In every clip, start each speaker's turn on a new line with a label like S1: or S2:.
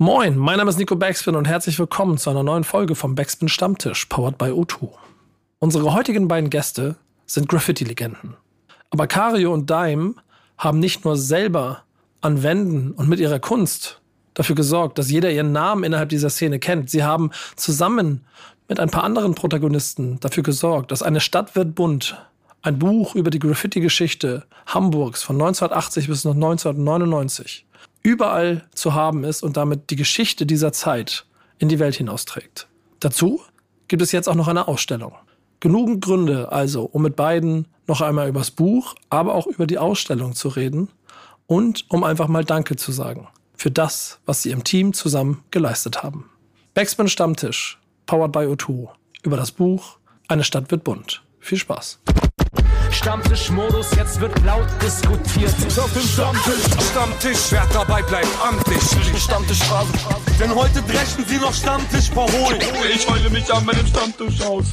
S1: Moin, mein Name ist Nico Backspin und herzlich willkommen zu einer neuen Folge vom Backspin Stammtisch, powered by O2. Unsere heutigen beiden Gäste sind Graffiti-Legenden. Aber Kario und Dime haben nicht nur selber an Wänden und mit ihrer Kunst dafür gesorgt, dass jeder ihren Namen innerhalb dieser Szene kennt. Sie haben zusammen mit ein paar anderen Protagonisten dafür gesorgt, dass eine Stadt wird bunt, ein Buch über die Graffiti-Geschichte Hamburgs von 1980 bis 1999 überall zu haben ist und damit die Geschichte dieser Zeit in die Welt hinausträgt. Dazu gibt es jetzt auch noch eine Ausstellung. Genügend Gründe also, um mit beiden noch einmal übers Buch, aber auch über die Ausstellung zu reden und um einfach mal Danke zu sagen für das, was sie im Team zusammen geleistet haben. Backspin Stammtisch, powered by O2, über das Buch Eine Stadt wird bunt. Viel Spaß.
S2: Stammtischmodus, jetzt wird laut diskutiert.
S3: Auf dem Stammtisch, Stammtisch, wer dabei bleibt, amtlich. Stammtischphase. Denn heute dreschen sie noch Stammtisch verholen. Ich heule mich an meinem Stammtisch aus.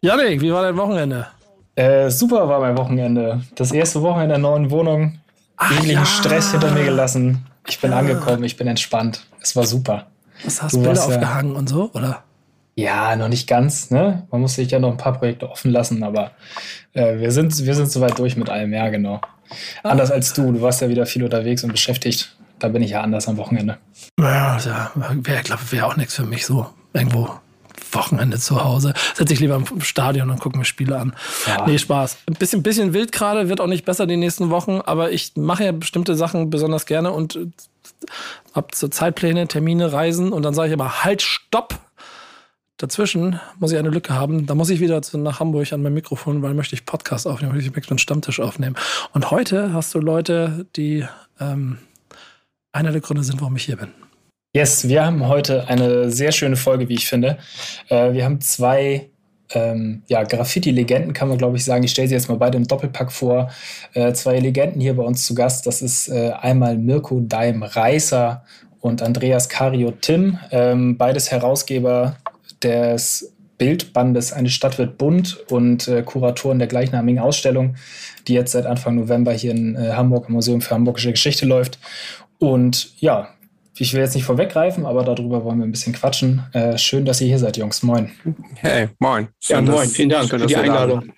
S1: Janik, wie war dein Wochenende?
S4: Äh, super war mein Wochenende. Das erste Wochenende in der neuen Wohnung. Jeglichen
S1: ja.
S4: Stress hinter mir gelassen. Ich bin ja. angekommen, ich bin entspannt. Es war super.
S1: Was hast du Bilder warst, aufgehangen und so, oder?
S4: Ja, noch nicht ganz. Ne? Man muss sich ja noch ein paar Projekte offen lassen, aber äh, wir, sind, wir sind soweit durch mit allem, ja, genau. Anders als du. Du warst ja wieder viel unterwegs und beschäftigt. Da bin ich ja anders am Wochenende.
S1: Ja, ja wäre, glaube wäre auch nichts für mich so. Irgendwo Wochenende zu Hause. Setze ich lieber im Stadion und gucke mir Spiele an. Ja. Nee, Spaß. Ein bisschen, bisschen wild gerade, wird auch nicht besser die nächsten Wochen, aber ich mache ja bestimmte Sachen besonders gerne und äh, hab so Zeitpläne, Termine, Reisen und dann sage ich immer, halt, stopp! Dazwischen muss ich eine Lücke haben. Da muss ich wieder nach Hamburg an mein Mikrofon, weil möchte ich Podcast aufnehmen, möchte ich einen Stammtisch aufnehmen. Und heute hast du Leute, die ähm, einer der Gründe sind, warum ich hier bin.
S4: Yes, wir haben heute eine sehr schöne Folge, wie ich finde. Äh, wir haben zwei ähm, ja, Graffiti-Legenden, kann man glaube ich sagen. Ich stelle sie jetzt mal beide im Doppelpack vor. Äh, zwei Legenden hier bei uns zu Gast. Das ist äh, einmal Mirko Daim Reißer und Andreas Cario Tim, ähm, beides Herausgeber des Bildbandes Eine Stadt wird bunt und äh, Kuratoren der gleichnamigen Ausstellung, die jetzt seit Anfang November hier in äh, Hamburg im Museum für Hamburgische Geschichte läuft. Und ja, ich will jetzt nicht vorweggreifen, aber darüber wollen wir ein bisschen quatschen. Äh, schön, dass ihr hier seid, Jungs. Moin.
S5: Hey, moin.
S4: Schön, ja, moin. Vielen Dank schön, für die Einladung.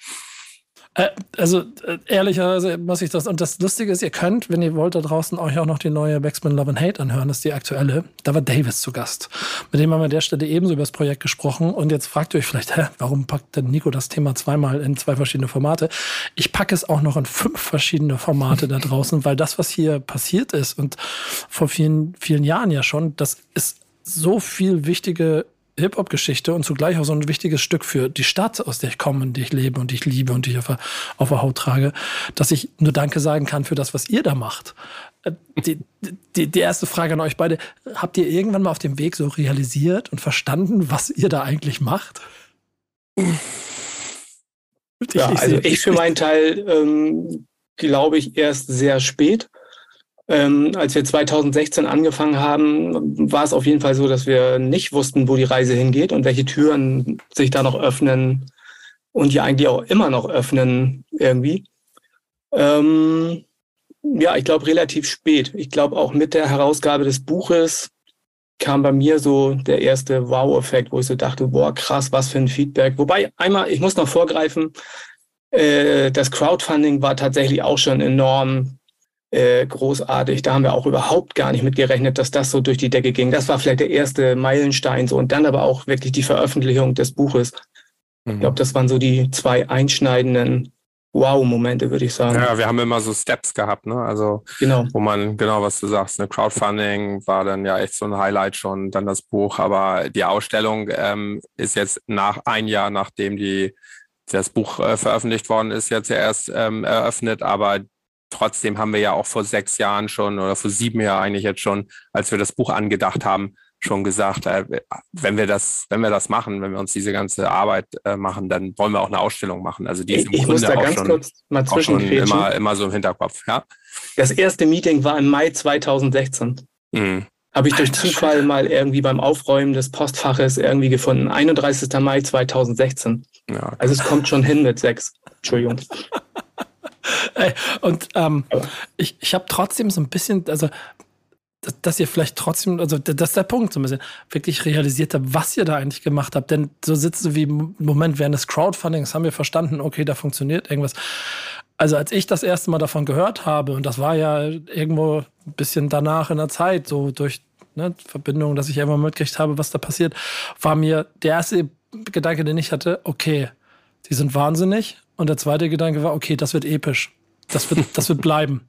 S1: Äh, also äh, ehrlicherweise muss ich das, und das Lustige ist, ihr könnt, wenn ihr wollt, da draußen euch auch noch die neue Backspin Love and Hate anhören, das ist die aktuelle. Da war Davis zu Gast. Mit dem haben wir an der Stelle ebenso über das Projekt gesprochen. Und jetzt fragt ihr euch vielleicht, hä, warum packt denn Nico das Thema zweimal in zwei verschiedene Formate? Ich packe es auch noch in fünf verschiedene Formate da draußen, weil das, was hier passiert ist und vor vielen, vielen Jahren ja schon, das ist so viel wichtige Hip-Hop-Geschichte und zugleich auch so ein wichtiges Stück für die Stadt, aus der ich komme und die ich lebe und die ich liebe und die ich auf der, auf der Haut trage, dass ich nur Danke sagen kann für das, was ihr da macht. Äh, die, die, die erste Frage an euch beide. Habt ihr irgendwann mal auf dem Weg so realisiert und verstanden, was ihr da eigentlich macht?
S6: Ja, also ich für meinen Teil ähm, glaube ich erst sehr spät. Ähm, als wir 2016 angefangen haben, war es auf jeden Fall so, dass wir nicht wussten, wo die Reise hingeht und welche Türen sich da noch öffnen und die eigentlich auch immer noch öffnen irgendwie. Ähm, ja, ich glaube relativ spät. Ich glaube auch mit der Herausgabe des Buches kam bei mir so der erste Wow-Effekt, wo ich so dachte, boah, krass, was für ein Feedback. Wobei einmal, ich muss noch vorgreifen, äh, das Crowdfunding war tatsächlich auch schon enorm äh, großartig. Da haben wir auch überhaupt gar nicht mit gerechnet, dass das so durch die Decke ging. Das war vielleicht der erste Meilenstein so und dann aber auch wirklich die Veröffentlichung des Buches. Mhm. Ich glaube, das waren so die zwei einschneidenden Wow-Momente, würde ich sagen.
S5: Ja, wir haben immer so Steps gehabt, ne? Also, genau. wo man, genau was du sagst, ne? Crowdfunding war dann ja echt so ein Highlight schon, dann das Buch. Aber die Ausstellung ähm, ist jetzt nach ein Jahr, nachdem die, das Buch äh, veröffentlicht worden ist, jetzt erst ähm, eröffnet. Aber trotzdem haben wir ja auch vor sechs Jahren schon oder vor sieben Jahren eigentlich jetzt schon, als wir das Buch angedacht haben, schon gesagt, äh, wenn wir das, wenn wir das machen, wenn wir uns diese ganze Arbeit äh, machen, dann wollen wir auch eine Ausstellung machen. Also die ist
S6: im ich Grunde muss da ganz schon, kurz mal
S5: schon immer, immer so im Hinterkopf. Ja?
S6: Das erste Meeting war im Mai 2016. Mhm. Habe ich durch Zufall mal irgendwie beim Aufräumen des Postfaches irgendwie gefunden. 31. Mai 2016. Ja, also es kommt schon hin mit sechs. Entschuldigung.
S1: Und ähm, ich, ich habe trotzdem so ein bisschen, also dass ihr vielleicht trotzdem, also das ist der Punkt so ein bisschen, wirklich realisiert habt, was ihr da eigentlich gemacht habt. Denn so sitzt du wie im Moment während des Crowdfundings, haben wir verstanden, okay, da funktioniert irgendwas. Also als ich das erste Mal davon gehört habe, und das war ja irgendwo ein bisschen danach in der Zeit, so durch ne, Verbindung, dass ich einfach mitgekriegt habe, was da passiert, war mir der erste Gedanke, den ich hatte, okay, die sind wahnsinnig. Und der zweite Gedanke war, okay, das wird episch. Das wird, das wird bleiben.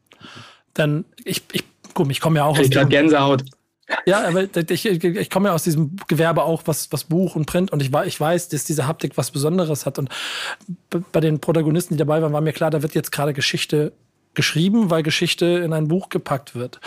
S1: Denn ich, ich, guck, ich komme ja auch
S6: ich aus dem, Gänsehaut.
S1: Ja, aber ich, ich, ich komme ja aus diesem Gewerbe auch, was, was Buch und Print und ich, ich weiß, dass diese Haptik was Besonderes hat. Und bei den Protagonisten, die dabei waren, war mir klar, da wird jetzt gerade Geschichte geschrieben, weil Geschichte in ein Buch gepackt wird.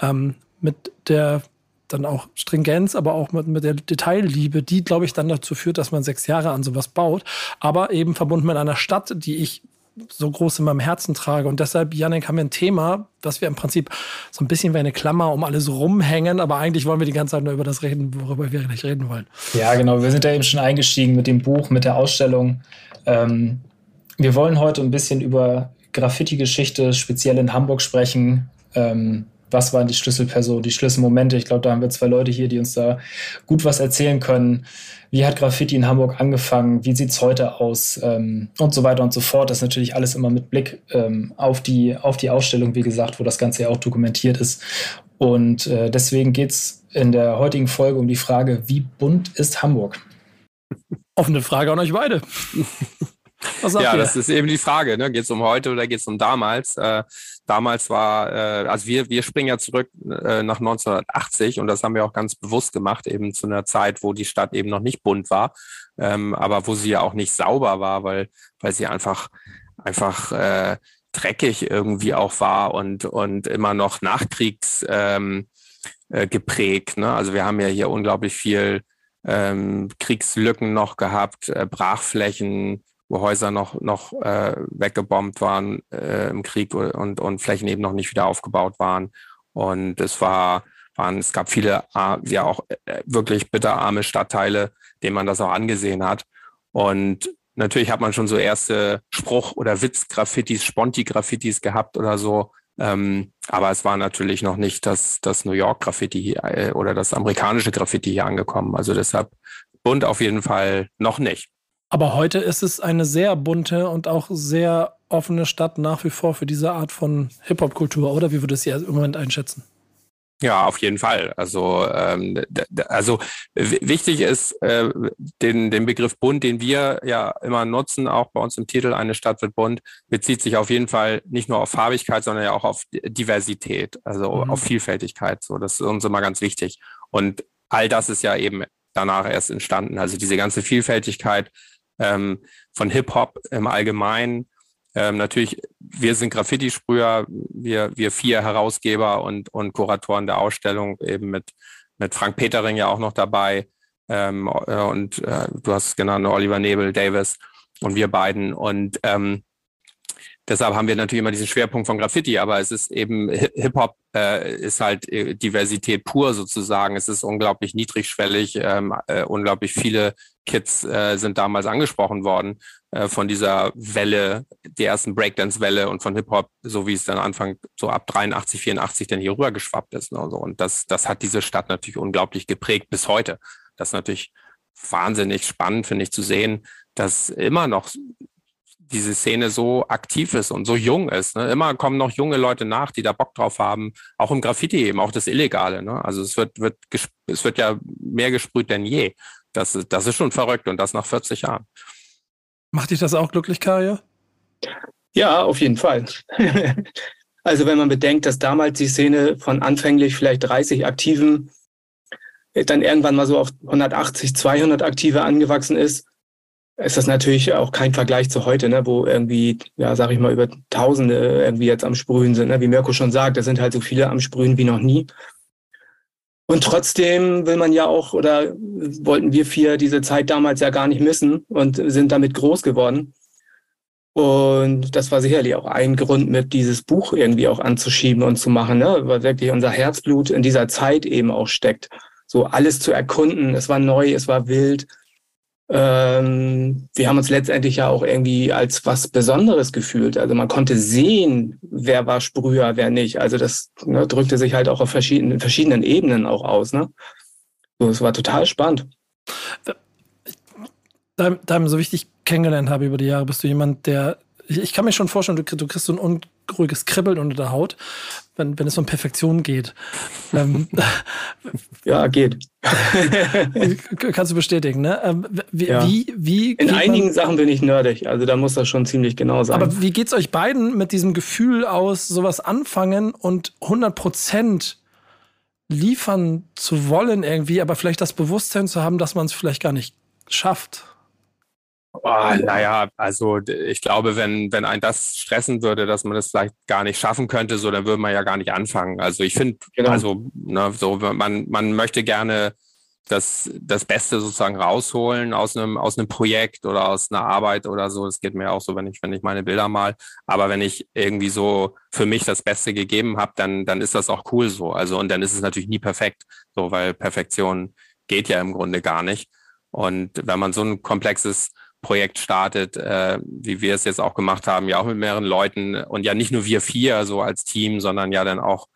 S1: Ähm, mit der dann auch Stringenz, aber auch mit, mit der Detailliebe, die, glaube ich, dann dazu führt, dass man sechs Jahre an sowas baut. Aber eben verbunden mit einer Stadt, die ich so groß in meinem Herzen trage. Und deshalb, Janik, haben wir ein Thema, das wir im Prinzip so ein bisschen wie eine Klammer um alles rumhängen, aber eigentlich wollen wir die ganze Zeit nur über das reden, worüber wir nicht reden wollen.
S4: Ja, genau. Wir sind ja eben schon eingestiegen mit dem Buch, mit der Ausstellung. Ähm, wir wollen heute ein bisschen über Graffiti-Geschichte, speziell in Hamburg sprechen. Ähm, was waren die Schlüsselpersonen, die Schlüsselmomente. Ich glaube, da haben wir zwei Leute hier, die uns da gut was erzählen können. Wie hat Graffiti in Hamburg angefangen? Wie sieht es heute aus? Ähm, und so weiter und so fort. Das ist natürlich alles immer mit Blick ähm, auf, die, auf die Ausstellung, wie gesagt, wo das Ganze ja auch dokumentiert ist. Und äh, deswegen geht es in der heutigen Folge um die Frage, wie bunt ist Hamburg?
S1: Offene Frage an euch beide.
S5: ja, ihr? das ist eben die Frage. Ne? Geht es um heute oder geht es um damals? Äh, damals war, äh, also wir, wir springen ja zurück äh, nach 1980 und das haben wir auch ganz bewusst gemacht, eben zu einer Zeit, wo die Stadt eben noch nicht bunt war, ähm, aber wo sie ja auch nicht sauber war, weil, weil sie einfach, einfach äh, dreckig irgendwie auch war und, und immer noch nachkriegs ähm, äh, geprägt. Ne? Also wir haben ja hier unglaublich viel ähm, Kriegslücken noch gehabt, äh, Brachflächen, wo Häuser noch, noch äh, weggebombt waren äh, im Krieg und, und Flächen eben noch nicht wieder aufgebaut waren. Und es war, waren, es gab viele, ja auch äh, wirklich bitterarme Stadtteile, denen man das auch angesehen hat. Und natürlich hat man schon so erste Spruch- oder Witz-Graffitis, Sponti-Graffitis gehabt oder so. Ähm, aber es war natürlich noch nicht das, das New York-Graffiti äh, oder das amerikanische Graffiti hier angekommen. Also deshalb bunt auf jeden Fall noch nicht.
S1: Aber heute ist es eine sehr bunte und auch sehr offene Stadt nach wie vor für diese Art von Hip-Hop-Kultur, oder wie würdest du es im Moment einschätzen?
S5: Ja, auf jeden Fall. Also, ähm, also wichtig ist äh, den, den Begriff bunt, den wir ja immer nutzen, auch bei uns im Titel Eine Stadt wird bunt, bezieht sich auf jeden Fall nicht nur auf Farbigkeit, sondern ja auch auf Diversität, also mhm. auf Vielfältigkeit. So, das ist uns immer ganz wichtig. Und all das ist ja eben danach erst entstanden. Also diese ganze Vielfältigkeit ähm, von Hip-Hop im Allgemeinen. Ähm, natürlich, wir sind Graffiti-Sprüher, wir, wir vier Herausgeber und, und Kuratoren der Ausstellung, eben mit, mit Frank Petering ja auch noch dabei. Ähm, äh, und äh, du hast es genannt, Oliver Nebel, Davis und wir beiden. Und ähm, deshalb haben wir natürlich immer diesen Schwerpunkt von Graffiti, aber es ist eben Hip-Hop äh, ist halt äh, Diversität pur sozusagen. Es ist unglaublich niedrigschwellig, ähm, äh, unglaublich viele Kids äh, sind damals angesprochen worden äh, von dieser Welle, die ersten Breakdance-Welle und von Hip-Hop, so wie es dann Anfang so ab 83, 84 dann hier rüber geschwappt ist. Ne? Und, so. und das, das hat diese Stadt natürlich unglaublich geprägt bis heute. Das ist natürlich wahnsinnig spannend, finde ich, zu sehen, dass immer noch diese Szene so aktiv ist und so jung ist. Ne? Immer kommen noch junge Leute nach, die da Bock drauf haben, auch im Graffiti eben, auch das Illegale. Ne? Also es wird, wird, es wird ja mehr gesprüht denn je. Das, das ist schon verrückt und das nach 40 Jahren.
S1: Macht dich das auch glücklich, Karia?
S6: Ja, auf jeden Fall. also wenn man bedenkt, dass damals die Szene von anfänglich vielleicht 30 Aktiven dann irgendwann mal so auf 180, 200 Aktive angewachsen ist, ist das natürlich auch kein Vergleich zu heute, ne, wo irgendwie, ja, sag ich mal, über Tausende irgendwie jetzt am Sprühen sind. Ne? Wie Mirko schon sagt, da sind halt so viele am Sprühen wie noch nie. Und trotzdem will man ja auch, oder wollten wir vier diese Zeit damals ja gar nicht missen und sind damit groß geworden. Und das war sicherlich auch ein Grund, mit dieses Buch irgendwie auch anzuschieben und zu machen, ne? weil wirklich unser Herzblut in dieser Zeit eben auch steckt. So alles zu erkunden. Es war neu, es war wild ähm, wir haben uns letztendlich ja auch irgendwie als was Besonderes gefühlt. Also man konnte sehen, wer war Sprüher, wer nicht. Also das ne, drückte sich halt auch auf verschiedenen, verschiedenen Ebenen auch aus. Ne? So, es war total spannend.
S1: Da, da so wichtig kennengelernt habe über die Jahre, bist du jemand, der ich, ich kann mir schon vorstellen, du, du kriegst so ein unruhiges Kribbeln unter der Haut, wenn, wenn es um Perfektion geht. Ähm,
S6: ja, geht.
S1: kannst du bestätigen, ne? Ähm, wie, ja. wie, wie
S6: In einigen Sachen bin ich nerdig, also da muss das schon ziemlich genau sein.
S1: Aber wie geht's euch beiden mit diesem Gefühl aus, sowas anfangen und 100 Prozent liefern zu wollen irgendwie, aber vielleicht das Bewusstsein zu haben, dass man es vielleicht gar nicht schafft?
S5: Oh, naja, also ich glaube, wenn, wenn ein das stressen würde, dass man das vielleicht gar nicht schaffen könnte, so, dann würde man ja gar nicht anfangen. Also ich finde, genau. also ne, so, man, man möchte gerne das, das Beste sozusagen rausholen aus einem, aus einem Projekt oder aus einer Arbeit oder so. Das geht mir auch so, wenn ich, wenn ich meine Bilder mal. Aber wenn ich irgendwie so für mich das Beste gegeben habe, dann, dann ist das auch cool so. Also, und dann ist es natürlich nie perfekt, so, weil Perfektion geht ja im Grunde gar nicht. Und wenn man so ein komplexes Projekt startet, äh, wie wir es jetzt auch gemacht haben, ja auch mit mehreren Leuten und ja nicht nur wir vier so als Team, sondern ja dann auch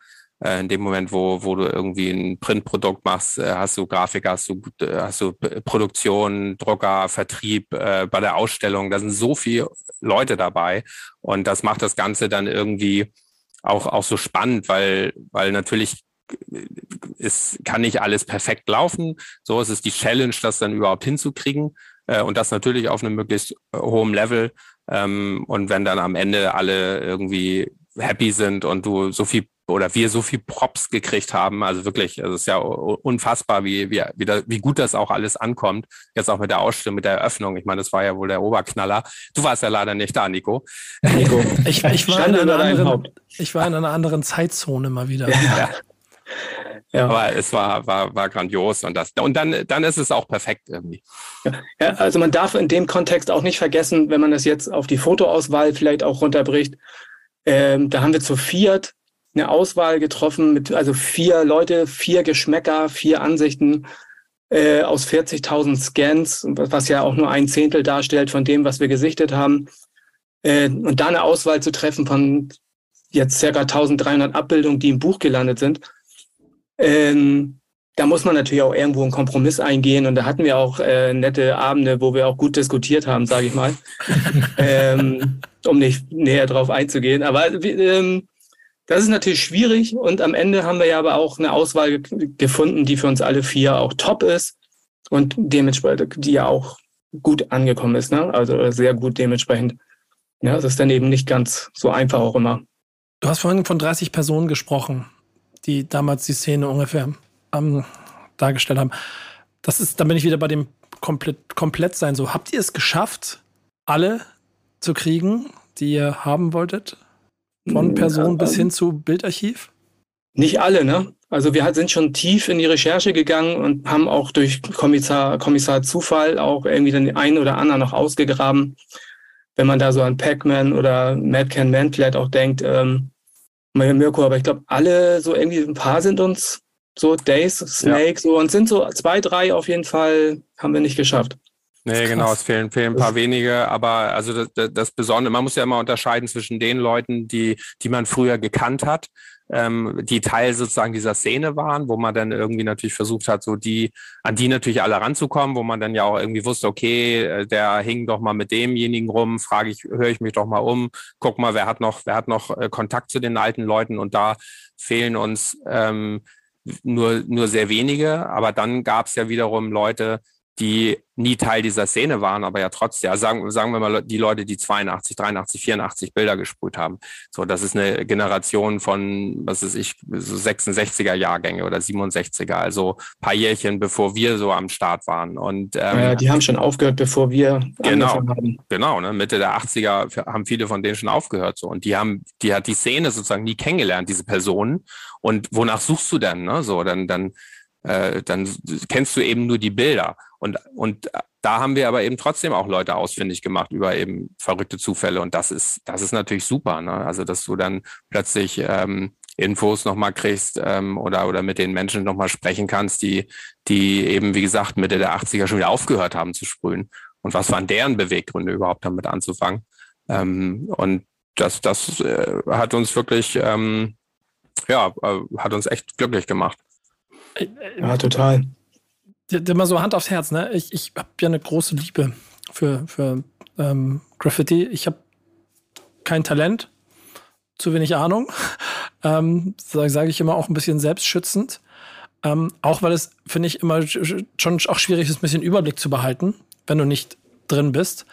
S5: äh, in dem Moment, wo, wo du irgendwie ein Printprodukt machst, äh, hast du Grafiker, hast du, äh, hast du Produktion, Drucker, Vertrieb äh, bei der Ausstellung. Da sind so viele Leute dabei und das macht das Ganze dann irgendwie auch, auch so spannend, weil, weil natürlich es kann nicht alles perfekt laufen. So ist es die Challenge, das dann überhaupt hinzukriegen äh, und das natürlich auf einem möglichst äh, hohen Level. Ähm, und wenn dann am Ende alle irgendwie happy sind und du so viel oder wir so viel Props gekriegt haben, also wirklich, also es ist ja unfassbar, wie, wie, wie, da, wie gut das auch alles ankommt. Jetzt auch mit der Ausstellung, mit der Eröffnung. Ich meine, das war ja wohl der Oberknaller. Du warst ja leider nicht da, Nico.
S1: Nico, ich, ich, war, in einer anderen, ich war in einer anderen Zeitzone mal wieder. Ja.
S5: Ja. Aber es war, war, war grandios und das, und dann, dann ist es auch perfekt irgendwie.
S6: Ja, also man darf in dem Kontext auch nicht vergessen, wenn man das jetzt auf die Fotoauswahl vielleicht auch runterbricht, ähm, da haben wir zu viert eine Auswahl getroffen mit, also vier Leute, vier Geschmäcker, vier Ansichten äh, aus 40.000 Scans, was ja auch nur ein Zehntel darstellt von dem, was wir gesichtet haben. Äh, und da eine Auswahl zu treffen von jetzt circa 1300 Abbildungen, die im Buch gelandet sind, ähm, da muss man natürlich auch irgendwo einen Kompromiss eingehen. Und da hatten wir auch äh, nette Abende, wo wir auch gut diskutiert haben, sage ich mal, ähm, um nicht näher drauf einzugehen. Aber ähm, das ist natürlich schwierig. Und am Ende haben wir ja aber auch eine Auswahl gefunden, die für uns alle vier auch top ist und dementsprechend, die ja auch gut angekommen ist. Ne? Also sehr gut dementsprechend. Ja, das ist dann eben nicht ganz so einfach auch immer.
S1: Du hast vorhin von 30 Personen gesprochen die damals die Szene ungefähr ähm, dargestellt haben. Das ist, dann bin ich wieder bei dem komplett, komplett sein. So, habt ihr es geschafft, alle zu kriegen, die ihr haben wolltet? Von Person bis hin zu Bildarchiv?
S6: Nicht alle, ne? Also wir sind schon tief in die Recherche gegangen und haben auch durch Kommissar, Kommissar Zufall auch irgendwie den einen oder anderen noch ausgegraben. Wenn man da so an Pac-Man oder Mad Can Man vielleicht auch denkt, ähm, Mirko, aber ich glaube, alle so irgendwie ein paar sind uns so Days, Snake, ja. so und sind so zwei, drei auf jeden Fall haben wir nicht geschafft.
S5: Nee, genau, es fehlen, fehlen ein paar wenige, aber also das, das Besondere, man muss ja immer unterscheiden zwischen den Leuten, die, die man früher gekannt hat, ähm, die Teil sozusagen dieser Szene waren, wo man dann irgendwie natürlich versucht hat, so die, an die natürlich alle ranzukommen, wo man dann ja auch irgendwie wusste, okay, äh, der hing doch mal mit demjenigen rum, frage ich, höre ich mich doch mal um, guck mal, wer hat noch, wer hat noch äh, Kontakt zu den alten Leuten? Und da fehlen uns ähm, nur, nur sehr wenige, aber dann gab es ja wiederum Leute, die nie Teil dieser Szene waren, aber ja trotzdem, ja, sagen, sagen wir mal die Leute, die 82, 83, 84 Bilder gesprüht haben. So, das ist eine Generation von, was ist ich, so 66er Jahrgänge oder 67er, also paar Jährchen, bevor wir so am Start waren. Und
S6: ähm, ja, die haben schon aufgehört, bevor wir
S5: genau, haben. Genau, ne, Mitte der 80er haben viele von denen schon aufgehört. So. Und die haben, die hat die Szene sozusagen nie kennengelernt, diese Personen. Und wonach suchst du denn? Ne? So, dann, dann äh, dann kennst du eben nur die Bilder. Und, und da haben wir aber eben trotzdem auch Leute ausfindig gemacht über eben verrückte Zufälle. Und das ist, das ist natürlich super. Ne? Also, dass du dann plötzlich ähm, Infos nochmal kriegst ähm, oder, oder mit den Menschen nochmal sprechen kannst, die, die eben, wie gesagt, Mitte der 80er schon wieder aufgehört haben zu sprühen. Und was waren deren Beweggründe überhaupt damit anzufangen? Ähm, und das, das äh, hat uns wirklich, ähm, ja, äh, hat uns echt glücklich gemacht.
S6: Ja, total.
S1: Immer so Hand aufs Herz, ne? Ich, ich habe ja eine große Liebe für, für ähm, Graffiti. Ich habe kein Talent, zu wenig Ahnung. Ähm, Sage sag ich immer auch ein bisschen selbstschützend. Ähm, auch weil es, finde ich, immer schon auch schwierig ist, ein bisschen Überblick zu behalten, wenn du nicht drin bist.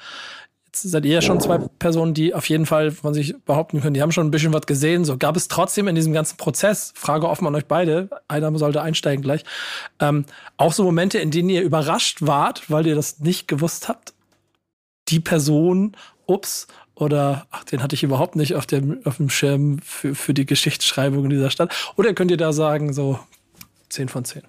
S1: Seid ihr ja schon zwei Personen, die auf jeden Fall von sich behaupten können, die haben schon ein bisschen was gesehen. So gab es trotzdem in diesem ganzen Prozess, Frage offen an euch beide, einer sollte einsteigen gleich, ähm, auch so Momente, in denen ihr überrascht wart, weil ihr das nicht gewusst habt? Die Person, ups, oder ach, den hatte ich überhaupt nicht auf dem, auf dem Schirm für, für die Geschichtsschreibung in dieser Stadt. Oder könnt ihr da sagen, so 10 von 10?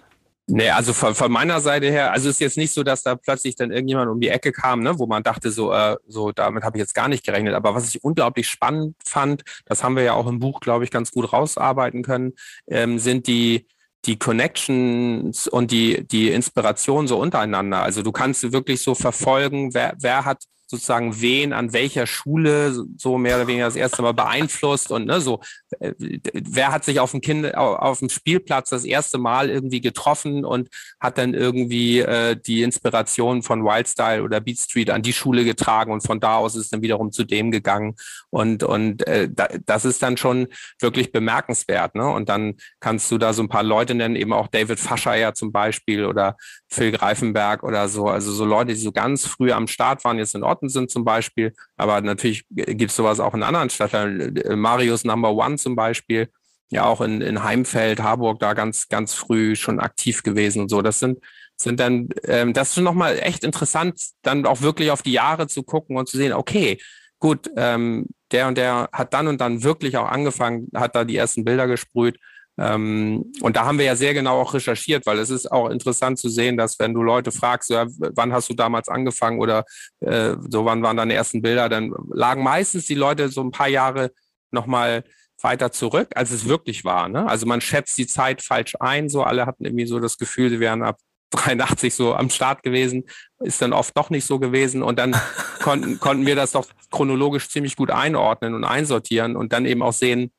S5: Nee, also von, von meiner Seite her, also ist jetzt nicht so, dass da plötzlich dann irgendjemand um die Ecke kam, ne, wo man dachte, so, äh, so damit habe ich jetzt gar nicht gerechnet. Aber was ich unglaublich spannend fand, das haben wir ja auch im Buch, glaube ich, ganz gut rausarbeiten können, ähm, sind die die Connections und die, die Inspiration so untereinander. Also du kannst wirklich so verfolgen, wer, wer hat sozusagen wen an welcher Schule so mehr oder weniger das erste Mal beeinflusst und ne, so äh, wer hat sich auf dem Kind auf dem Spielplatz das erste Mal irgendwie getroffen und hat dann irgendwie äh, die Inspiration von Wildstyle oder Beat Street an die Schule getragen und von da aus ist dann wiederum zu dem gegangen und und äh, da, das ist dann schon wirklich bemerkenswert ne? Und dann kannst du da so ein paar Leute nennen eben auch David Fascher ja zum Beispiel oder Phil Greifenberg oder so. Also so Leute die so ganz früh am Start waren jetzt in Ordnung Orten sind zum Beispiel. Aber natürlich gibt es sowas auch in anderen Stadtteilen. Äh, Marius Number One zum Beispiel, ja auch in, in Heimfeld, Harburg da ganz, ganz früh schon aktiv gewesen und so. Das sind, sind dann, ähm, das ist schon nochmal echt interessant, dann auch wirklich auf die Jahre zu gucken und zu sehen, okay, gut, ähm, der und der hat dann und dann wirklich auch angefangen, hat da die ersten Bilder gesprüht ähm, und da haben wir ja sehr genau auch recherchiert, weil es ist auch interessant zu sehen, dass wenn du Leute fragst, ja, wann hast du damals angefangen oder äh, so wann waren deine ersten Bilder, dann lagen meistens die Leute so ein paar Jahre nochmal weiter zurück, als es wirklich war. Ne? Also man schätzt die Zeit falsch ein, so alle hatten irgendwie so das Gefühl, sie wären ab 83 so am Start gewesen, ist dann oft doch nicht so gewesen und dann konnten, konnten wir das doch chronologisch ziemlich gut einordnen und einsortieren und dann eben auch sehen,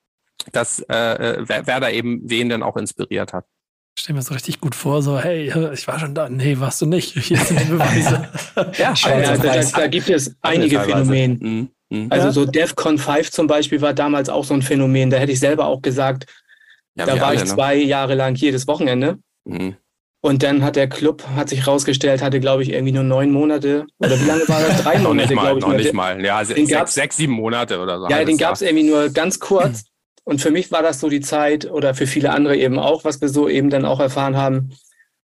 S5: dass äh, äh, wer, wer da eben wen denn auch inspiriert hat.
S1: Ich stelle mir so richtig gut vor, so, hey, ich war schon da. Nee, warst du nicht. Hier sind die Beweise.
S6: ja, also, da, da, gibt es einige Phänomene. Mhm. Mhm. Also ja. so DEFCON 5 zum Beispiel war damals auch so ein Phänomen. Da hätte ich selber auch gesagt, ja, da war alle, ich ne? zwei ne? Jahre lang jedes Wochenende. Mhm. Und dann hat der Club, hat sich rausgestellt, hatte, glaube ich, irgendwie nur neun Monate. Oder wie lange war das? Drei Monate, glaube ich.
S5: Noch nicht mal. Ja, sechs, sechs, sieben Monate oder so.
S6: Ja, den gab es irgendwie nur ganz kurz. Und für mich war das so die Zeit oder für viele andere eben auch, was wir so eben dann auch erfahren haben.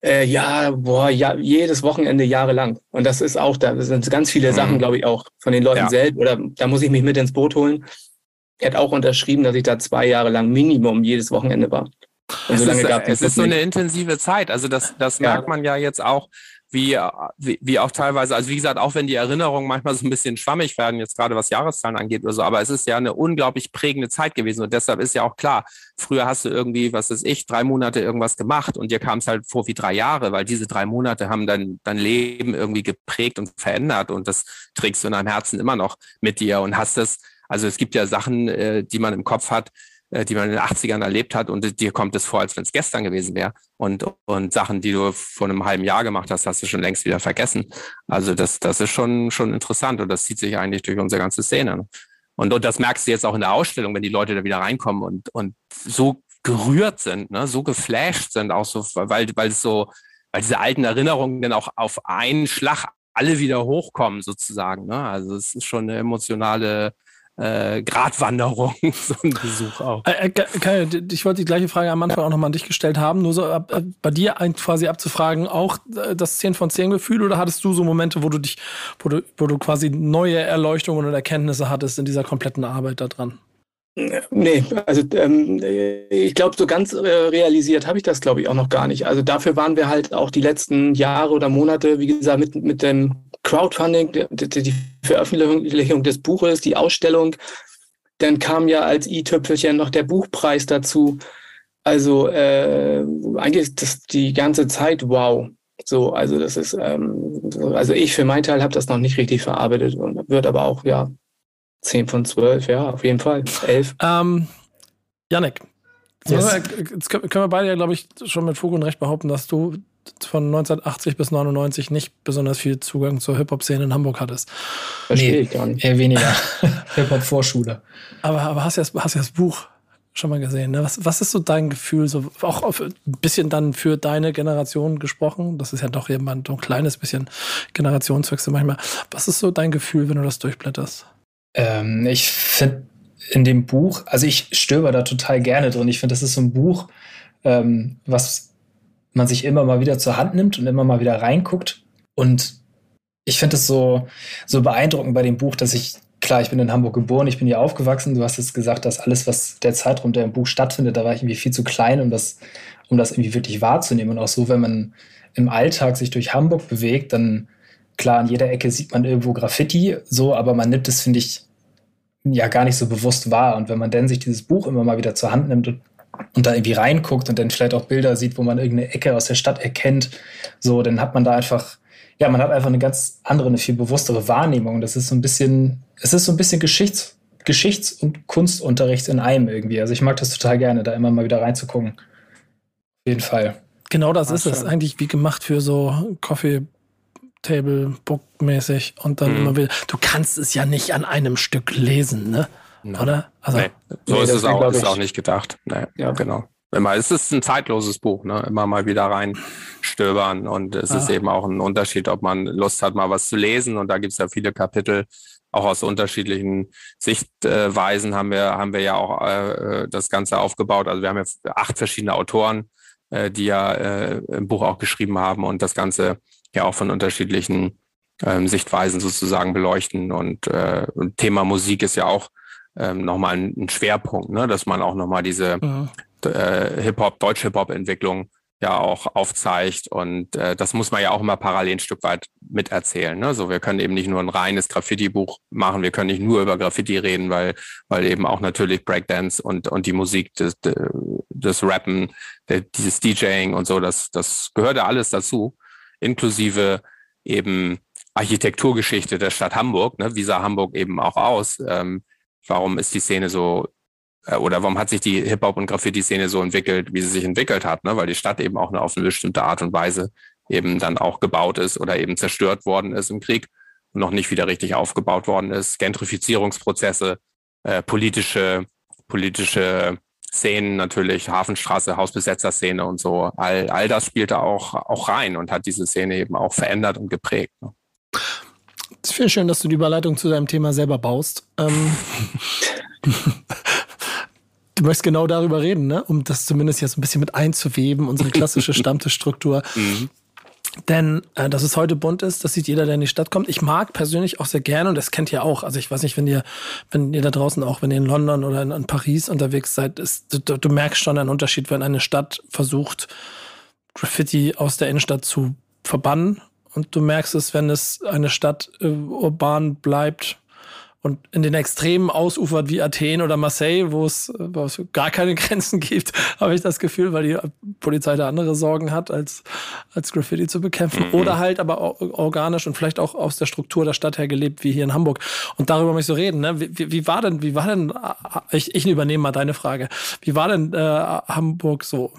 S6: Äh, ja, boah, ja, jedes Wochenende jahrelang. Und das ist auch, da sind ganz viele mhm. Sachen, glaube ich, auch von den Leuten ja. selbst. Oder da muss ich mich mit ins Boot holen. Er hat auch unterschrieben, dass ich da zwei Jahre lang Minimum jedes Wochenende war.
S5: Und es so ist, es ist so eine intensive Zeit. Also das, das ja. merkt man ja jetzt auch wie, wie, wie auch teilweise, also wie gesagt, auch wenn die Erinnerungen manchmal so ein bisschen schwammig werden, jetzt gerade was Jahreszahlen angeht oder so, aber es ist ja eine unglaublich prägende Zeit gewesen und deshalb ist ja auch klar, früher hast du irgendwie, was weiß ich, drei Monate irgendwas gemacht und dir kam es halt vor wie drei Jahre, weil diese drei Monate haben dein, dein Leben irgendwie geprägt und verändert und das trägst du in deinem Herzen immer noch mit dir und hast das, also es gibt ja Sachen, äh, die man im Kopf hat, äh, die man in den 80ern erlebt hat und dir kommt es vor, als wenn es gestern gewesen wäre. Und, und Sachen, die du vor einem halben Jahr gemacht hast, hast du schon längst wieder vergessen. Also das, das ist schon, schon interessant und das zieht sich eigentlich durch unsere ganze Szene. Und, und das merkst du jetzt auch in der Ausstellung, wenn die Leute da wieder reinkommen und, und so gerührt sind, ne, so geflasht sind, auch so, weil, weil es so, weil diese alten Erinnerungen dann auch auf einen Schlag alle wieder hochkommen, sozusagen. Ne? Also es ist schon eine emotionale äh, Gratwanderung, so ein Besuch auch. Äh,
S1: äh ich wollte die gleiche Frage am Anfang auch nochmal an dich gestellt haben, nur so ab, äh, bei dir ein, quasi abzufragen, auch äh, das 10 von 10 Gefühl oder hattest du so Momente, wo du dich, wo du, wo du quasi neue Erleuchtungen und Erkenntnisse hattest in dieser kompletten Arbeit da dran?
S6: Nee, also ähm, ich glaube, so ganz äh, realisiert habe ich das, glaube ich, auch noch gar nicht. Also dafür waren wir halt auch die letzten Jahre oder Monate, wie gesagt, mit, mit dem Crowdfunding, die, die Veröffentlichung des Buches, die Ausstellung, dann kam ja als i-Tüpfelchen noch der Buchpreis dazu. Also äh, eigentlich ist das die ganze Zeit wow. So, also das ist, ähm, also ich für meinen Teil habe das noch nicht richtig verarbeitet und wird aber auch, ja, 10 von 12, ja, auf jeden Fall. 11.
S1: Ähm, Janik, yes. jetzt können wir beide ja, glaube ich, schon mit Fug und Recht behaupten, dass du von 1980 bis 99 nicht besonders viel Zugang zur Hip-Hop-Szene in Hamburg hattest.
S4: Verstehe nee, ich gar nicht. Eher weniger. Hip-Hop-Vorschule.
S1: Aber, aber hast du ja hast das Buch schon mal gesehen. Ne? Was, was ist so dein Gefühl, so auch auf, ein bisschen dann für deine Generation gesprochen? Das ist ja doch jemand, so ein kleines bisschen Generationswechsel manchmal. Was ist so dein Gefühl, wenn du das durchblätterst?
S4: Ähm, ich finde in dem Buch, also ich stöber da total gerne drin. Ich finde, das ist so ein Buch, ähm, was man sich immer mal wieder zur Hand nimmt und immer mal wieder reinguckt. Und ich finde es so, so beeindruckend bei dem Buch, dass ich, klar, ich bin in Hamburg geboren, ich bin hier aufgewachsen. Du hast jetzt gesagt, dass alles, was der Zeitraum, der im Buch stattfindet, da war ich irgendwie viel zu klein, um das, um das irgendwie wirklich wahrzunehmen. Und auch so, wenn man im Alltag sich durch Hamburg bewegt, dann klar, an jeder Ecke sieht man irgendwo Graffiti, so, aber man nimmt es, finde ich, ja gar nicht so bewusst wahr. Und wenn man dann sich dieses Buch immer mal wieder zur Hand nimmt und, und da irgendwie reinguckt und dann vielleicht auch Bilder sieht, wo man irgendeine Ecke aus der Stadt erkennt, so, dann hat man da einfach, ja, man hat einfach eine ganz andere, eine viel bewusstere Wahrnehmung. Das ist so ein bisschen, es ist so ein bisschen Geschichts, Geschichts- und Kunstunterricht in einem irgendwie. Also ich mag das total gerne, da immer mal wieder reinzugucken. Auf jeden Fall.
S1: Genau das Ach, ist es. Eigentlich wie gemacht für so Coffee Table Book mäßig und dann mhm. immer wieder. Du kannst es ja nicht an einem Stück lesen, ne?
S5: No. Oder? Also, nee. So nee, ist es auch, ist auch nicht gedacht. Nee, ja, genau. Immer, es ist ein zeitloses Buch, ne? Immer mal wieder reinstöbern und es ah. ist eben auch ein Unterschied, ob man Lust hat, mal was zu lesen und da gibt es ja viele Kapitel, auch aus unterschiedlichen Sichtweisen haben wir, haben wir ja auch äh, das Ganze aufgebaut. Also wir haben ja acht verschiedene Autoren, äh, die ja äh, im Buch auch geschrieben haben und das Ganze ja auch von unterschiedlichen ähm, Sichtweisen sozusagen beleuchten. Und äh, Thema Musik ist ja auch ähm, nochmal ein, ein Schwerpunkt, ne? dass man auch nochmal diese mhm. äh, Hip-Hop, Deutsch-Hip-Hop-Entwicklung ja auch aufzeigt. Und äh, das muss man ja auch immer parallel ein Stück weit miterzählen. Ne? So, wir können eben nicht nur ein reines Graffiti-Buch machen, wir können nicht nur über Graffiti reden, weil, weil eben auch natürlich Breakdance und, und die Musik, des, des Rappen, dieses DJing und so, das, das gehört ja alles dazu inklusive eben Architekturgeschichte der Stadt Hamburg. Ne? Wie sah Hamburg eben auch aus? Ähm, warum ist die Szene so äh, oder warum hat sich die Hip-Hop- und Graffiti-Szene so entwickelt, wie sie sich entwickelt hat? Ne? Weil die Stadt eben auch auf eine bestimmte Art und Weise eben dann auch gebaut ist oder eben zerstört worden ist im Krieg und noch nicht wieder richtig aufgebaut worden ist. Gentrifizierungsprozesse, äh, politische, politische Szenen natürlich, Hafenstraße, Hausbesetzer-Szene und so, all, all das spielte auch, auch rein und hat diese Szene eben auch verändert und geprägt. Ne?
S1: Ich finde schön, dass du die Überleitung zu deinem Thema selber baust. Ähm, du möchtest genau darüber reden, ne? um das zumindest jetzt ein bisschen mit einzuweben, unsere klassische Stammtischstruktur. Mhm. Denn äh, dass es heute bunt ist, das sieht jeder, der in die Stadt kommt. Ich mag persönlich auch sehr gerne, und das kennt ihr auch. Also ich weiß nicht, wenn ihr, wenn ihr da draußen auch, wenn ihr in London oder in, in Paris unterwegs seid, ist, du, du merkst schon einen Unterschied, wenn eine Stadt versucht, Graffiti aus der Innenstadt zu verbannen. Und du merkst es, wenn es eine Stadt äh, urban bleibt, und in den Extremen ausufert wie Athen oder Marseille, wo es, wo es gar keine Grenzen gibt, habe ich das Gefühl, weil die Polizei da andere Sorgen hat, als, als Graffiti zu bekämpfen. Mhm. Oder halt aber organisch und vielleicht auch aus der Struktur der Stadt her gelebt, wie hier in Hamburg. Und darüber möchte ich so reden. Ne? Wie, wie war denn, wie war denn, ich, ich übernehme mal deine Frage. Wie war denn äh, Hamburg so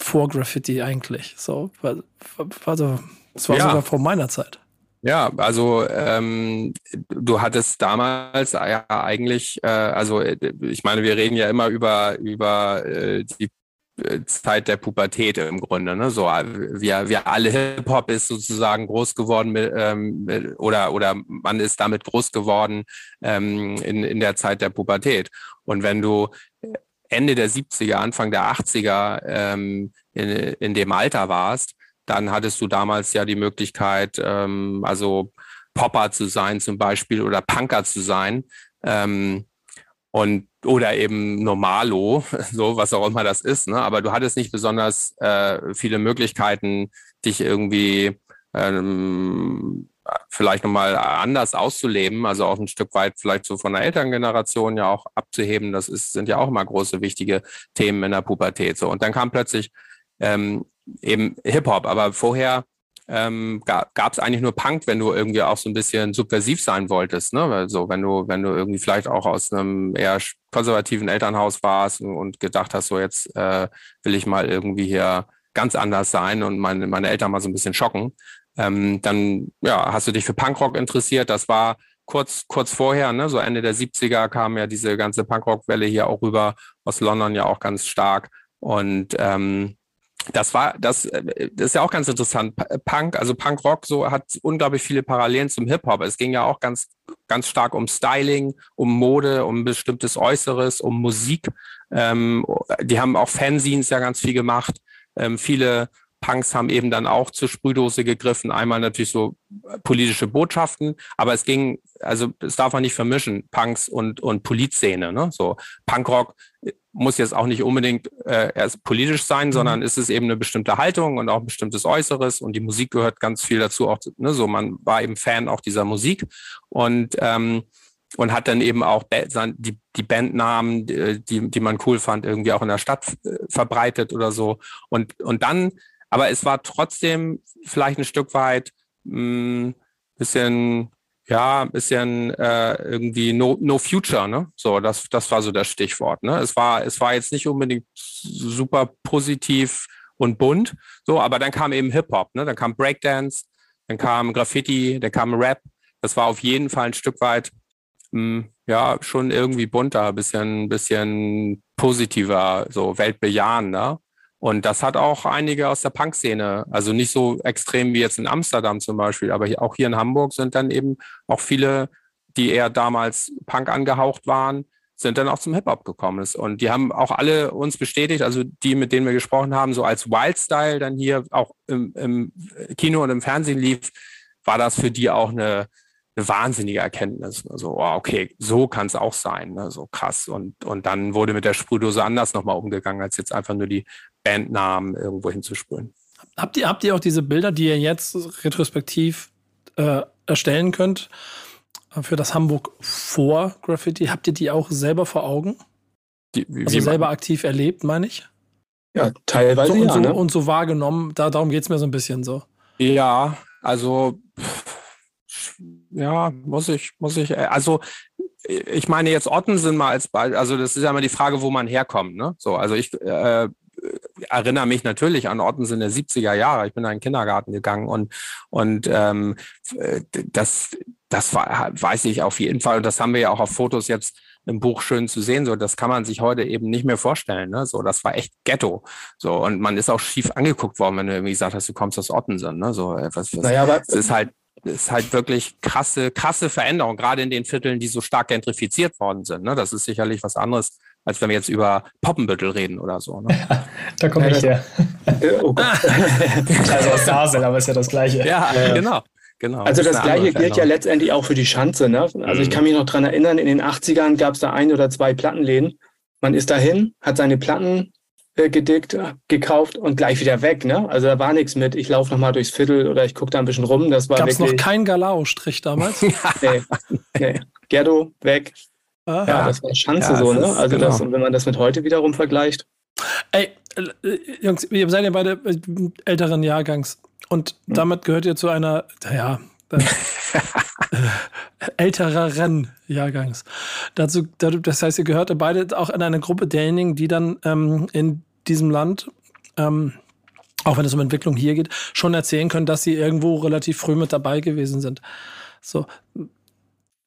S1: vor Graffiti eigentlich? So, also, es war ja. sogar vor meiner Zeit.
S5: Ja, also ähm, du hattest damals ja eigentlich, äh, also äh, ich meine, wir reden ja immer über über äh, die äh, Zeit der Pubertät im Grunde. Ne? So, wir, wir alle Hip-Hop ist sozusagen groß geworden mit, ähm, oder, oder man ist damit groß geworden ähm, in, in der Zeit der Pubertät. Und wenn du Ende der 70er, Anfang der 80er ähm, in, in dem Alter warst, dann hattest du damals ja die Möglichkeit, ähm, also Popper zu sein zum Beispiel oder Punker zu sein. Ähm, und oder eben Normalo, so was auch immer das ist. Ne? Aber du hattest nicht besonders äh, viele Möglichkeiten, dich irgendwie ähm, vielleicht nochmal anders auszuleben, also auch ein Stück weit vielleicht so von der Elterngeneration ja auch abzuheben. Das ist, sind ja auch immer große, wichtige Themen in der Pubertät. So. Und dann kam plötzlich ähm, eben Hip-Hop, aber vorher ähm, gab es eigentlich nur Punk, wenn du irgendwie auch so ein bisschen subversiv sein wolltest. Ne? Also wenn du, wenn du irgendwie vielleicht auch aus einem eher konservativen Elternhaus warst und gedacht hast, so jetzt äh, will ich mal irgendwie hier ganz anders sein und meine, meine Eltern mal so ein bisschen schocken, ähm, dann ja, hast du dich für Punkrock interessiert. Das war kurz, kurz vorher, ne? so Ende der 70er kam ja diese ganze Punkrock-Welle hier auch rüber, aus London ja auch ganz stark. Und ähm, das war, das, äh, das ist ja auch ganz interessant. Punk, also Punkrock, so hat unglaublich viele Parallelen zum Hip-Hop. Es ging ja auch ganz, ganz stark um Styling, um Mode, um bestimmtes Äußeres, um Musik. Ähm, die haben auch Fanzines ja ganz viel gemacht. Ähm, viele Punks haben eben dann auch zur Sprühdose gegriffen. Einmal natürlich so politische Botschaften, aber es ging, also es darf man nicht vermischen, Punks und, und Polizszene. Ne? So Punkrock muss jetzt auch nicht unbedingt äh, erst politisch sein, mhm. sondern ist es eben eine bestimmte Haltung und auch ein bestimmtes Äußeres und die Musik gehört ganz viel dazu. Auch ne, so, man war eben Fan auch dieser Musik und ähm, und hat dann eben auch die, die Bandnamen, die, die man cool fand, irgendwie auch in der Stadt äh, verbreitet oder so. Und, und dann aber es war trotzdem vielleicht ein Stück weit ein hm, bisschen, ja, ein bisschen äh, irgendwie no, no future, ne? So, das, das war so das Stichwort. Ne? Es war, es war jetzt nicht unbedingt super positiv und bunt, so, aber dann kam eben Hip-Hop, ne? Dann kam Breakdance, dann kam Graffiti, dann kam Rap. Das war auf jeden Fall ein Stück weit mh, hm, ja, schon irgendwie bunter, bisschen, bisschen positiver, so weltbejahender. Und das hat auch einige aus der Punk-Szene, also nicht so extrem wie jetzt in Amsterdam zum Beispiel, aber auch hier in Hamburg sind dann eben auch viele, die eher damals Punk angehaucht waren, sind dann auch zum Hip-Hop gekommen. Und die haben auch alle uns bestätigt, also die, mit denen wir gesprochen haben, so als Wildstyle dann hier auch im, im Kino und im Fernsehen lief, war das für die auch eine, eine wahnsinnige Erkenntnis. Also, oh, okay, so kann es auch sein, ne? so krass. Und, und dann wurde mit der Sprühdose anders nochmal umgegangen, als jetzt einfach nur die Bandnamen irgendwo hinzusprühen.
S1: Habt ihr, habt ihr auch diese Bilder, die ihr jetzt retrospektiv äh, erstellen könnt äh, für das Hamburg vor Graffiti? Habt ihr die auch selber vor Augen? Die, wie, also wie selber man? aktiv erlebt, meine ich?
S6: Ja, teilweise
S1: so, und,
S6: ja,
S1: so,
S6: ne?
S1: und so wahrgenommen. Da, darum geht es mir so ein bisschen so.
S5: Ja, also ja, muss ich, muss ich, äh, also ich meine jetzt Ottensen mal als Beispiel, also das ist ja immer die Frage, wo man herkommt, ne? So, also ich äh, erinnere mich natürlich an Ottensen der 70er Jahre. Ich bin in einen Kindergarten gegangen und, und ähm, das, das war, weiß ich auf jeden Fall. Und das haben wir ja auch auf Fotos jetzt im Buch schön zu sehen. So, das kann man sich heute eben nicht mehr vorstellen. Ne? So, das war echt Ghetto. So, und man ist auch schief angeguckt worden, wenn du irgendwie gesagt hast, du kommst aus Ottensen. Ne? So, äh, was, was, naja, aber, es ist halt ist halt wirklich krasse, krasse Veränderung, gerade in den Vierteln, die so stark gentrifiziert worden sind. Ne? Das ist sicherlich was anderes, als wenn wir jetzt über Poppenbüttel reden oder so. Ne?
S4: Ja, da komme ich her. oh also aus Basel, aber ist ja das Gleiche.
S5: Ja, äh, genau. Genau,
S6: also das, das Gleiche gilt ja letztendlich auch für die Schanze. Ne? Also mhm. ich kann mich noch dran erinnern, in den 80ern gab es da ein oder zwei Plattenläden. Man ist dahin, hat seine Platten gedickt, gekauft und gleich wieder weg. Ne? Also da war nichts mit, ich laufe nochmal durchs Viertel oder ich gucke da ein bisschen rum. Das war
S1: Gab es noch keinen Galao-Strich damals? nee,
S6: nee. Gerdo, weg. Ah, ja, das war Schanze ja, so, ne? Also genau. das, und wenn man das mit heute wiederum vergleicht.
S1: Ey, äh, Jungs, ihr seid ja beide äh, älteren Jahrgangs und hm. damit gehört ihr zu einer, naja, äh, ältereren Jahrgangs. Dazu, das heißt, ihr gehört beide auch in eine Gruppe derjenigen, die dann ähm, in diesem Land, ähm, auch wenn es um Entwicklung hier geht, schon erzählen können, dass sie irgendwo relativ früh mit dabei gewesen sind. So,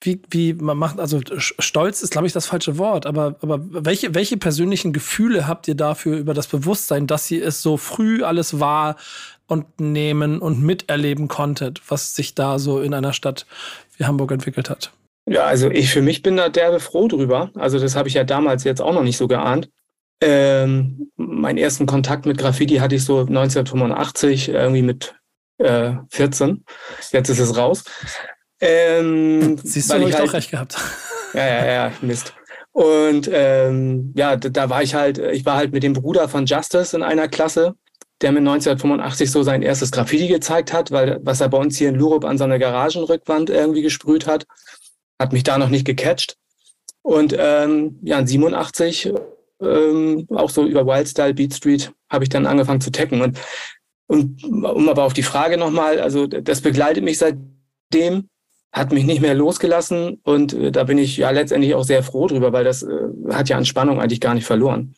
S1: wie, wie man macht, also Stolz ist, glaube ich, das falsche Wort, aber, aber welche, welche persönlichen Gefühle habt ihr dafür über das Bewusstsein, dass ihr es so früh alles wahr und nehmen und miterleben konntet, was sich da so in einer Stadt wie Hamburg entwickelt hat?
S6: Ja, also ich für mich bin da derbe froh drüber. Also das habe ich ja damals jetzt auch noch nicht so geahnt. Ähm, meinen ersten Kontakt mit Graffiti hatte ich so 1985, irgendwie mit äh, 14. Jetzt ist es raus.
S1: Ähm, Siehst du, habe ich halt, doch recht gehabt.
S6: Ja, ja, ja, Mist. Und ähm, ja, da, da, war ich halt, ich war halt mit dem Bruder von Justice in einer Klasse. der mir 1985 so sein erstes Graffiti gezeigt hat, weil was er bei uns hier in Lurup an so einer Garagenrückwand irgendwie gesprüht hat, hat mich da noch nicht gecatcht. Und ähm, ja, in 87, ähm, auch so über Wildstyle, Beat Street, habe ich dann angefangen zu tecken. Und, und um aber auf die Frage nochmal, also das begleitet mich seitdem, hat mich nicht mehr losgelassen und äh, da bin ich ja letztendlich auch sehr froh drüber, weil das äh, hat ja an Spannung eigentlich gar nicht verloren.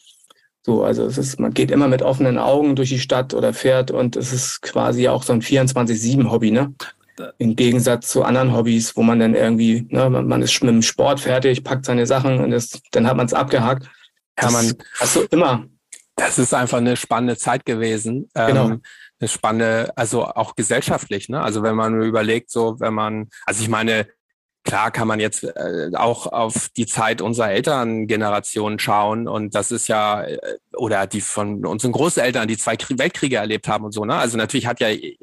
S6: So, also es ist, man geht immer mit offenen Augen durch die Stadt oder fährt und es ist quasi auch so ein 24-7-Hobby, ne? Im Gegensatz zu anderen Hobbys, wo man dann irgendwie, ne, man ist mit dem Sport fertig, packt seine Sachen und das, dann hat man es abgehakt.
S5: Ja, man,
S6: hast du immer.
S5: Das ist einfach eine spannende Zeit gewesen. Genau. Ähm, eine spannende, also auch gesellschaftlich, ne? Also wenn man überlegt, so wenn man, also ich meine, Klar kann man jetzt äh, auch auf die Zeit unserer Elterngeneration schauen und das ist ja, äh, oder die von unseren Großeltern, die zwei Weltkriege erlebt haben und so. Ne? Also natürlich hat ja äh,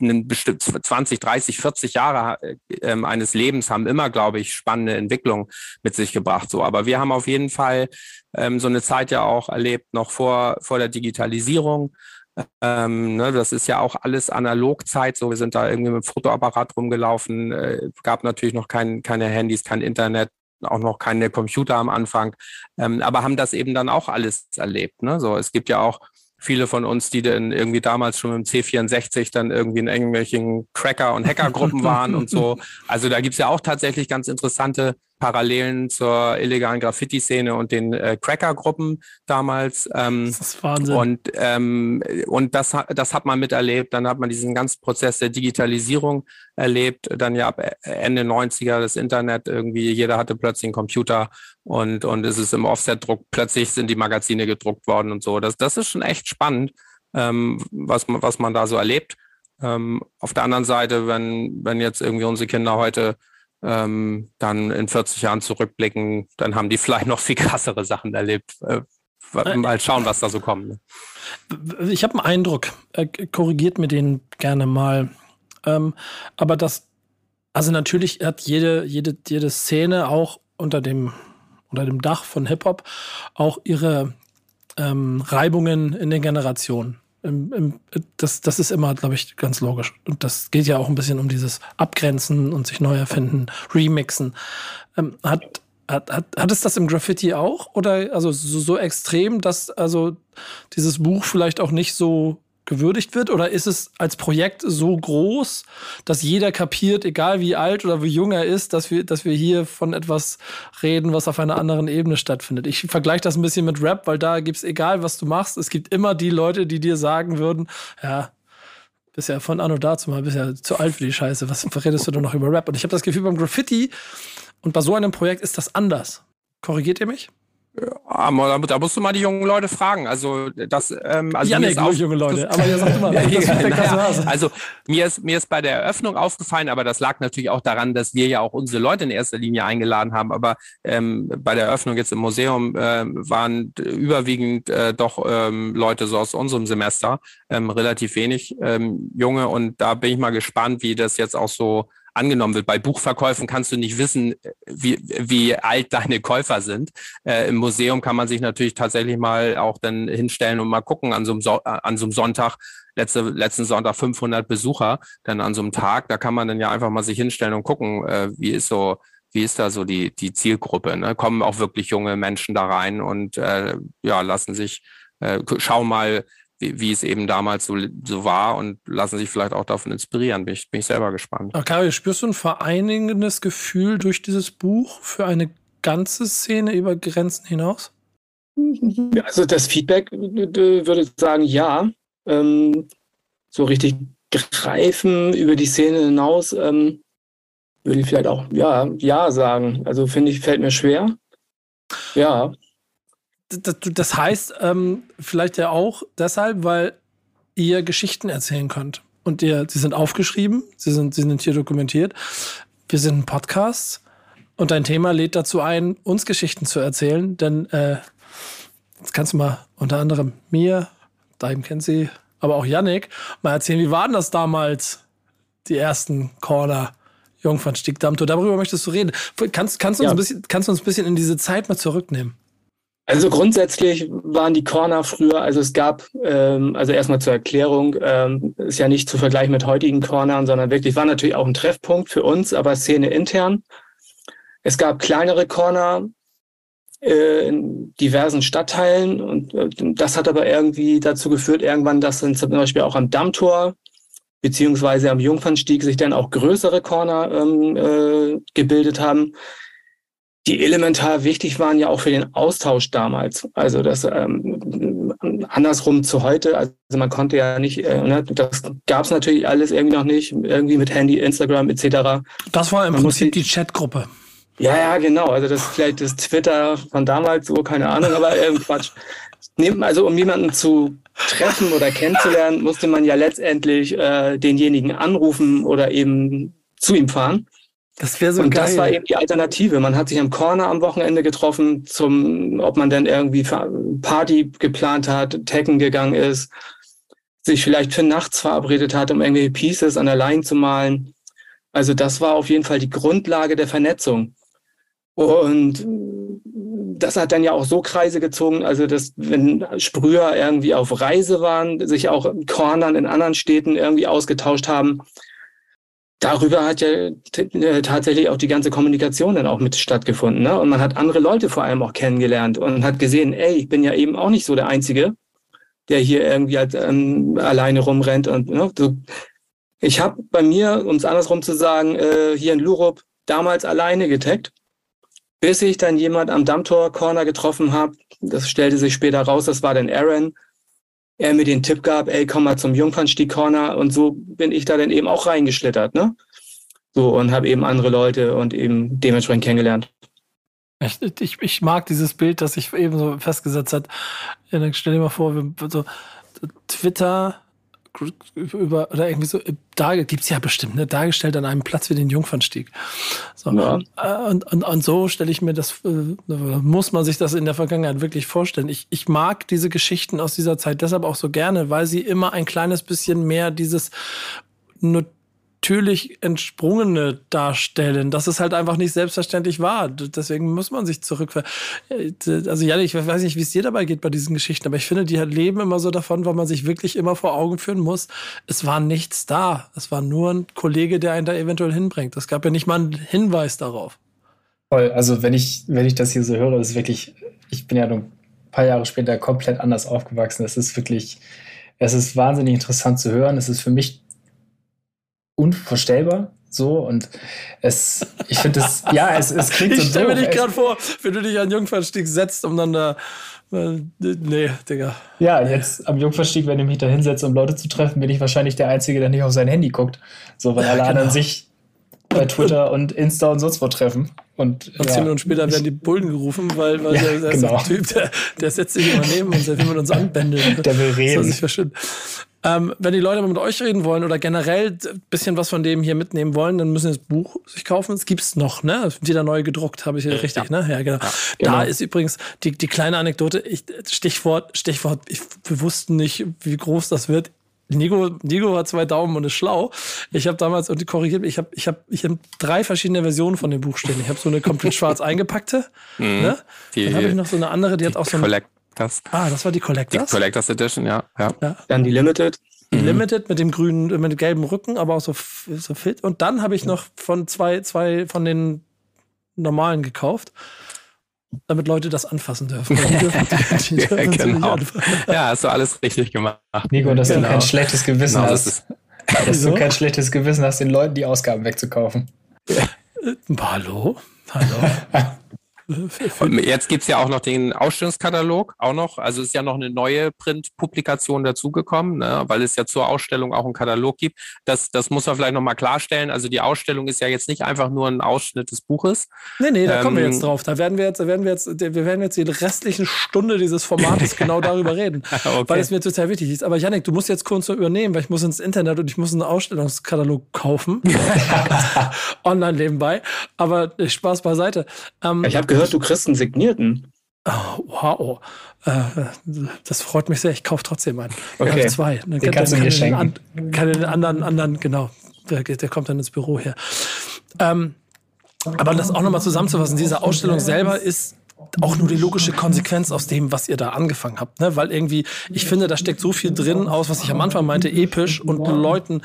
S5: einen bestimmt 20, 30, 40 Jahre äh, eines Lebens haben immer, glaube ich, spannende Entwicklungen mit sich gebracht. So, aber wir haben auf jeden Fall ähm, so eine Zeit ja auch erlebt, noch vor, vor der Digitalisierung. Ähm, ne, das ist ja auch alles Analogzeit. So, wir sind da irgendwie mit dem Fotoapparat rumgelaufen. Äh, gab natürlich noch kein, keine Handys, kein Internet, auch noch keine Computer am Anfang. Ähm, aber haben das eben dann auch alles erlebt. Ne? So, es gibt ja auch viele von uns, die dann irgendwie damals schon dem C64 dann irgendwie in irgendwelchen Cracker- und Hackergruppen waren und so. Also da gibt's ja auch tatsächlich ganz interessante Parallelen zur illegalen Graffiti-Szene und den äh, Cracker-Gruppen damals. Ähm, das ist Wahnsinn. Und, ähm, und das, das hat man miterlebt. Dann hat man diesen ganzen Prozess der Digitalisierung erlebt. Dann ja ab Ende 90er das Internet irgendwie, jeder hatte plötzlich einen Computer und, und es ist im Offset-Druck, plötzlich sind die Magazine gedruckt worden und so. Das, das ist schon echt spannend, ähm, was, was man da so erlebt. Ähm, auf der anderen Seite, wenn, wenn jetzt irgendwie unsere Kinder heute ähm, dann in 40 Jahren zurückblicken, dann haben die vielleicht noch viel krassere Sachen erlebt. Äh, mal schauen, was da so kommt. Ne?
S1: Ich habe einen Eindruck, äh, korrigiert mir den gerne mal. Ähm, aber das, also natürlich hat jede, jede, jede Szene auch unter dem, unter dem Dach von Hip-Hop auch ihre ähm, Reibungen in den Generationen das, das ist immer, glaube ich, ganz logisch. Und das geht ja auch ein bisschen um dieses Abgrenzen und sich neu erfinden, Remixen. Ähm, hat, hat, hat, hat es das im Graffiti auch? Oder also so, so extrem, dass also dieses Buch vielleicht auch nicht so gewürdigt wird? Oder ist es als Projekt so groß, dass jeder kapiert, egal wie alt oder wie jung er ist, dass wir, dass wir hier von etwas reden, was auf einer anderen Ebene stattfindet? Ich vergleiche das ein bisschen mit Rap, weil da gibt es, egal was du machst, es gibt immer die Leute, die dir sagen würden, ja, bist ja von Anno dazu mal, bist ja zu alt für die Scheiße, was redest du denn noch über Rap? Und ich habe das Gefühl, beim Graffiti und bei so einem Projekt ist das anders. Korrigiert ihr mich?
S5: Ja, da musst du mal die jungen Leute fragen. Also das, ähm, also
S1: Janik, mir ist junge Leute. Aber ihr sagt immer, ja,
S5: naja, also mir ist mir ist bei der Eröffnung aufgefallen, aber das lag natürlich auch daran, dass wir ja auch unsere Leute in erster Linie eingeladen haben. Aber ähm, bei der Eröffnung jetzt im Museum äh, waren überwiegend äh, doch ähm, Leute so aus unserem Semester, ähm, relativ wenig ähm, junge. Und da bin ich mal gespannt, wie das jetzt auch so angenommen wird. Bei Buchverkäufen kannst du nicht wissen, wie, wie alt deine Käufer sind. Äh, Im Museum kann man sich natürlich tatsächlich mal auch dann hinstellen und mal gucken an so einem, so an so einem Sonntag, letzte, letzten Sonntag 500 Besucher, dann an so einem Tag, da kann man dann ja einfach mal sich hinstellen und gucken, äh, wie ist so, wie ist da so die, die Zielgruppe? Ne? Kommen auch wirklich junge Menschen da rein und äh, ja, lassen sich, äh, schau mal, wie, es eben damals so, so war und lassen sich vielleicht auch davon inspirieren. Bin ich, bin ich selber gespannt.
S1: Okay, spürst du ein vereinigendes Gefühl durch dieses Buch für eine ganze Szene über Grenzen hinaus?
S6: Also das Feedback würde sagen, ja. Ähm, so richtig greifen über die Szene hinaus ähm, würde ich vielleicht auch ja, ja sagen. Also finde ich, fällt mir schwer. Ja
S1: das, das heißt ähm, vielleicht ja auch deshalb, weil ihr Geschichten erzählen könnt. Und ihr, sie sind aufgeschrieben, sie sind, sie sind hier dokumentiert. Wir sind ein Podcast und dein Thema lädt dazu ein, uns Geschichten zu erzählen. Denn äh, jetzt kannst du mal unter anderem mir, Daim kennt sie, aber auch Yannick, mal erzählen, wie waren das damals, die ersten Corner? Jungfernstieg Dammtor, darüber möchtest du reden. Kannst, kannst, du uns ja. ein bisschen, kannst du uns ein bisschen in diese Zeit mal zurücknehmen?
S6: Also grundsätzlich waren die Corner früher, also es gab, ähm, also erstmal zur Erklärung, ähm, ist ja nicht zu vergleichen mit heutigen Cornern, sondern wirklich war natürlich auch ein Treffpunkt für uns, aber Szene intern. Es gab kleinere Corner äh, in diversen Stadtteilen und äh, das hat aber irgendwie dazu geführt, irgendwann, dass dann zum Beispiel auch am Dammtor beziehungsweise am Jungfernstieg sich dann auch größere Corner ähm, äh, gebildet haben die elementar wichtig waren ja auch für den Austausch damals. Also das ähm, andersrum zu heute. Also man konnte ja nicht, äh, ne, das gab es natürlich alles irgendwie noch nicht, irgendwie mit Handy, Instagram etc.
S1: Das war im man Prinzip die Chatgruppe.
S6: Ja, ja, genau. Also das ist vielleicht das Twitter von damals, so keine Ahnung, aber ähm, Quatsch. Also um jemanden zu treffen oder kennenzulernen, musste man ja letztendlich äh, denjenigen anrufen oder eben zu ihm fahren.
S1: Das wäre so
S6: Und
S1: geil.
S6: das war eben die Alternative. Man hat sich am Corner am Wochenende getroffen, zum, ob man dann irgendwie Party geplant hat, Tekken gegangen ist, sich vielleicht für nachts verabredet hat, um irgendwelche Pieces an der Line zu malen. Also das war auf jeden Fall die Grundlage der Vernetzung. Und das hat dann ja auch so Kreise gezogen, also dass wenn Sprüher irgendwie auf Reise waren, sich auch in Cornern in anderen Städten irgendwie ausgetauscht haben, darüber hat ja äh, tatsächlich auch die ganze Kommunikation dann auch mit stattgefunden. Ne? Und man hat andere Leute vor allem auch kennengelernt und hat gesehen, ey, ich bin ja eben auch nicht so der Einzige, der hier irgendwie halt, ähm, alleine rumrennt. Und ne, so. ich habe bei mir, um es andersrum zu sagen, äh, hier in Lurup damals alleine getaggt, bis ich dann jemand am Dammtor Corner getroffen habe. Das stellte sich später raus, das war dann Aaron er mir den Tipp gab, ey, komm mal zum Jungfernstieg Corner und so bin ich da dann eben auch reingeschlittert, ne? So und habe eben andere Leute und eben dementsprechend kennengelernt.
S1: Ich, ich, ich mag dieses Bild, das sich eben so festgesetzt hat. Stell dir mal vor, so Twitter über oder irgendwie so da gibt's ja bestimmt ne? Dargestellt an einem Platz wie den Jungfernstieg. So. Ja. Äh, und, und, und so stelle ich mir das äh, muss man sich das in der Vergangenheit wirklich vorstellen. Ich ich mag diese Geschichten aus dieser Zeit deshalb auch so gerne weil sie immer ein kleines bisschen mehr dieses nur natürlich entsprungene darstellen, dass es halt einfach nicht selbstverständlich war. Deswegen muss man sich zurück. Äh, also ja, ich weiß nicht, wie es dir dabei geht bei diesen Geschichten, aber ich finde, die leben immer so davon, weil man sich wirklich immer vor Augen führen muss, es war nichts da. Es war nur ein Kollege, der einen da eventuell hinbringt. Es gab ja nicht mal einen Hinweis darauf.
S4: Voll, also wenn ich, wenn ich das hier so höre, ist wirklich, ich bin ja ein paar Jahre später komplett anders aufgewachsen. Es ist wirklich, es ist wahnsinnig interessant zu hören. Es ist für mich unvorstellbar. So und es, ich finde es, ja, es, es klingt so
S1: Ich stelle mir dich gerade vor, wenn du dich an Jungfernstieg setzt, um dann da. Äh, nee, Digga.
S4: Ja, jetzt am Jungfernstieg, wenn ich mich da hinsetze, um Leute zu treffen, bin ich wahrscheinlich der Einzige, der nicht auf sein Handy guckt. So, weil ja, alle genau. anderen sich bei Twitter und Insta und sonst wo treffen. Und,
S1: und ja, zehn Minuten später werden die Bullen gerufen, weil, weil ja, der, der genau. ist ein Typ, der, der setzt sich immer neben uns, der will mit uns anbändeln.
S4: Der will reden.
S1: Das ist ähm, wenn die Leute mal mit euch reden wollen oder generell ein bisschen was von dem hier mitnehmen wollen, dann müssen sie das Buch sich kaufen. Es gibt's noch, ne? Wieder neu gedruckt, habe ich ja, richtig, ja. ne? Ja, genau. Ja, genau. Da ist übrigens die, die kleine Anekdote, ich, Stichwort, Stichwort, ich, wir wussten nicht, wie groß das wird. Nico, Nico hat zwei Daumen und ist schlau. Ich habe damals und korrigiert, ich habe ich hab, ich hab drei verschiedene Versionen von dem Buch stehen. Ich habe so eine komplett schwarz eingepackte, mhm. ne? Die, Dann habe ich noch so eine andere, die, die hat auch so ein
S5: das.
S1: Ah, das war die Collectors?
S5: Die Collectors Edition, ja. ja. ja.
S6: Dann die Limited.
S1: Die mhm. Limited mit dem grünen, mit dem gelben Rücken, aber auch so, so fit. Und dann habe ich noch von zwei, zwei von den normalen gekauft damit Leute das anfassen dürfen.
S5: Die, die, die ja, genau. ja, hast du alles richtig gemacht.
S4: Nico, dass genau. du kein schlechtes Gewissen genau, hast. Das dass du kein schlechtes Gewissen hast, den Leuten die Ausgaben wegzukaufen.
S1: Ja. Hallo? Hallo?
S5: Jetzt gibt's ja auch noch den Ausstellungskatalog, auch noch. Also ist ja noch eine neue Printpublikation dazugekommen, ne, weil es ja zur Ausstellung auch einen Katalog gibt. Das, das muss man vielleicht nochmal klarstellen. Also die Ausstellung ist ja jetzt nicht einfach nur ein Ausschnitt des Buches.
S1: Nee, nee, da ähm, kommen wir jetzt ähm, drauf. Da werden wir jetzt, da werden wir jetzt, wir werden jetzt die restlichen Stunde dieses Formates genau darüber reden, okay. weil es mir total wichtig ist. Aber Janik, du musst jetzt kurz so übernehmen, weil ich muss ins Internet und ich muss einen Ausstellungskatalog kaufen. Online nebenbei. Aber Spaß beiseite.
S6: Ähm, ich habe gehört, du kriegst einen signierten.
S1: Oh, wow. Äh, das freut mich sehr. Ich kaufe trotzdem einen.
S4: Okay.
S1: Ich zwei.
S4: Dann den kannst du mir schenken.
S1: An, kann den anderen, anderen, genau. Der, der kommt dann ins Büro her. Ähm, aber das auch nochmal zusammenzufassen, diese Ausstellung selber ist auch nur die logische Konsequenz aus dem, was ihr da angefangen habt. Ne? Weil irgendwie, ich finde, da steckt so viel drin aus, was ich am Anfang meinte, episch und Leuten.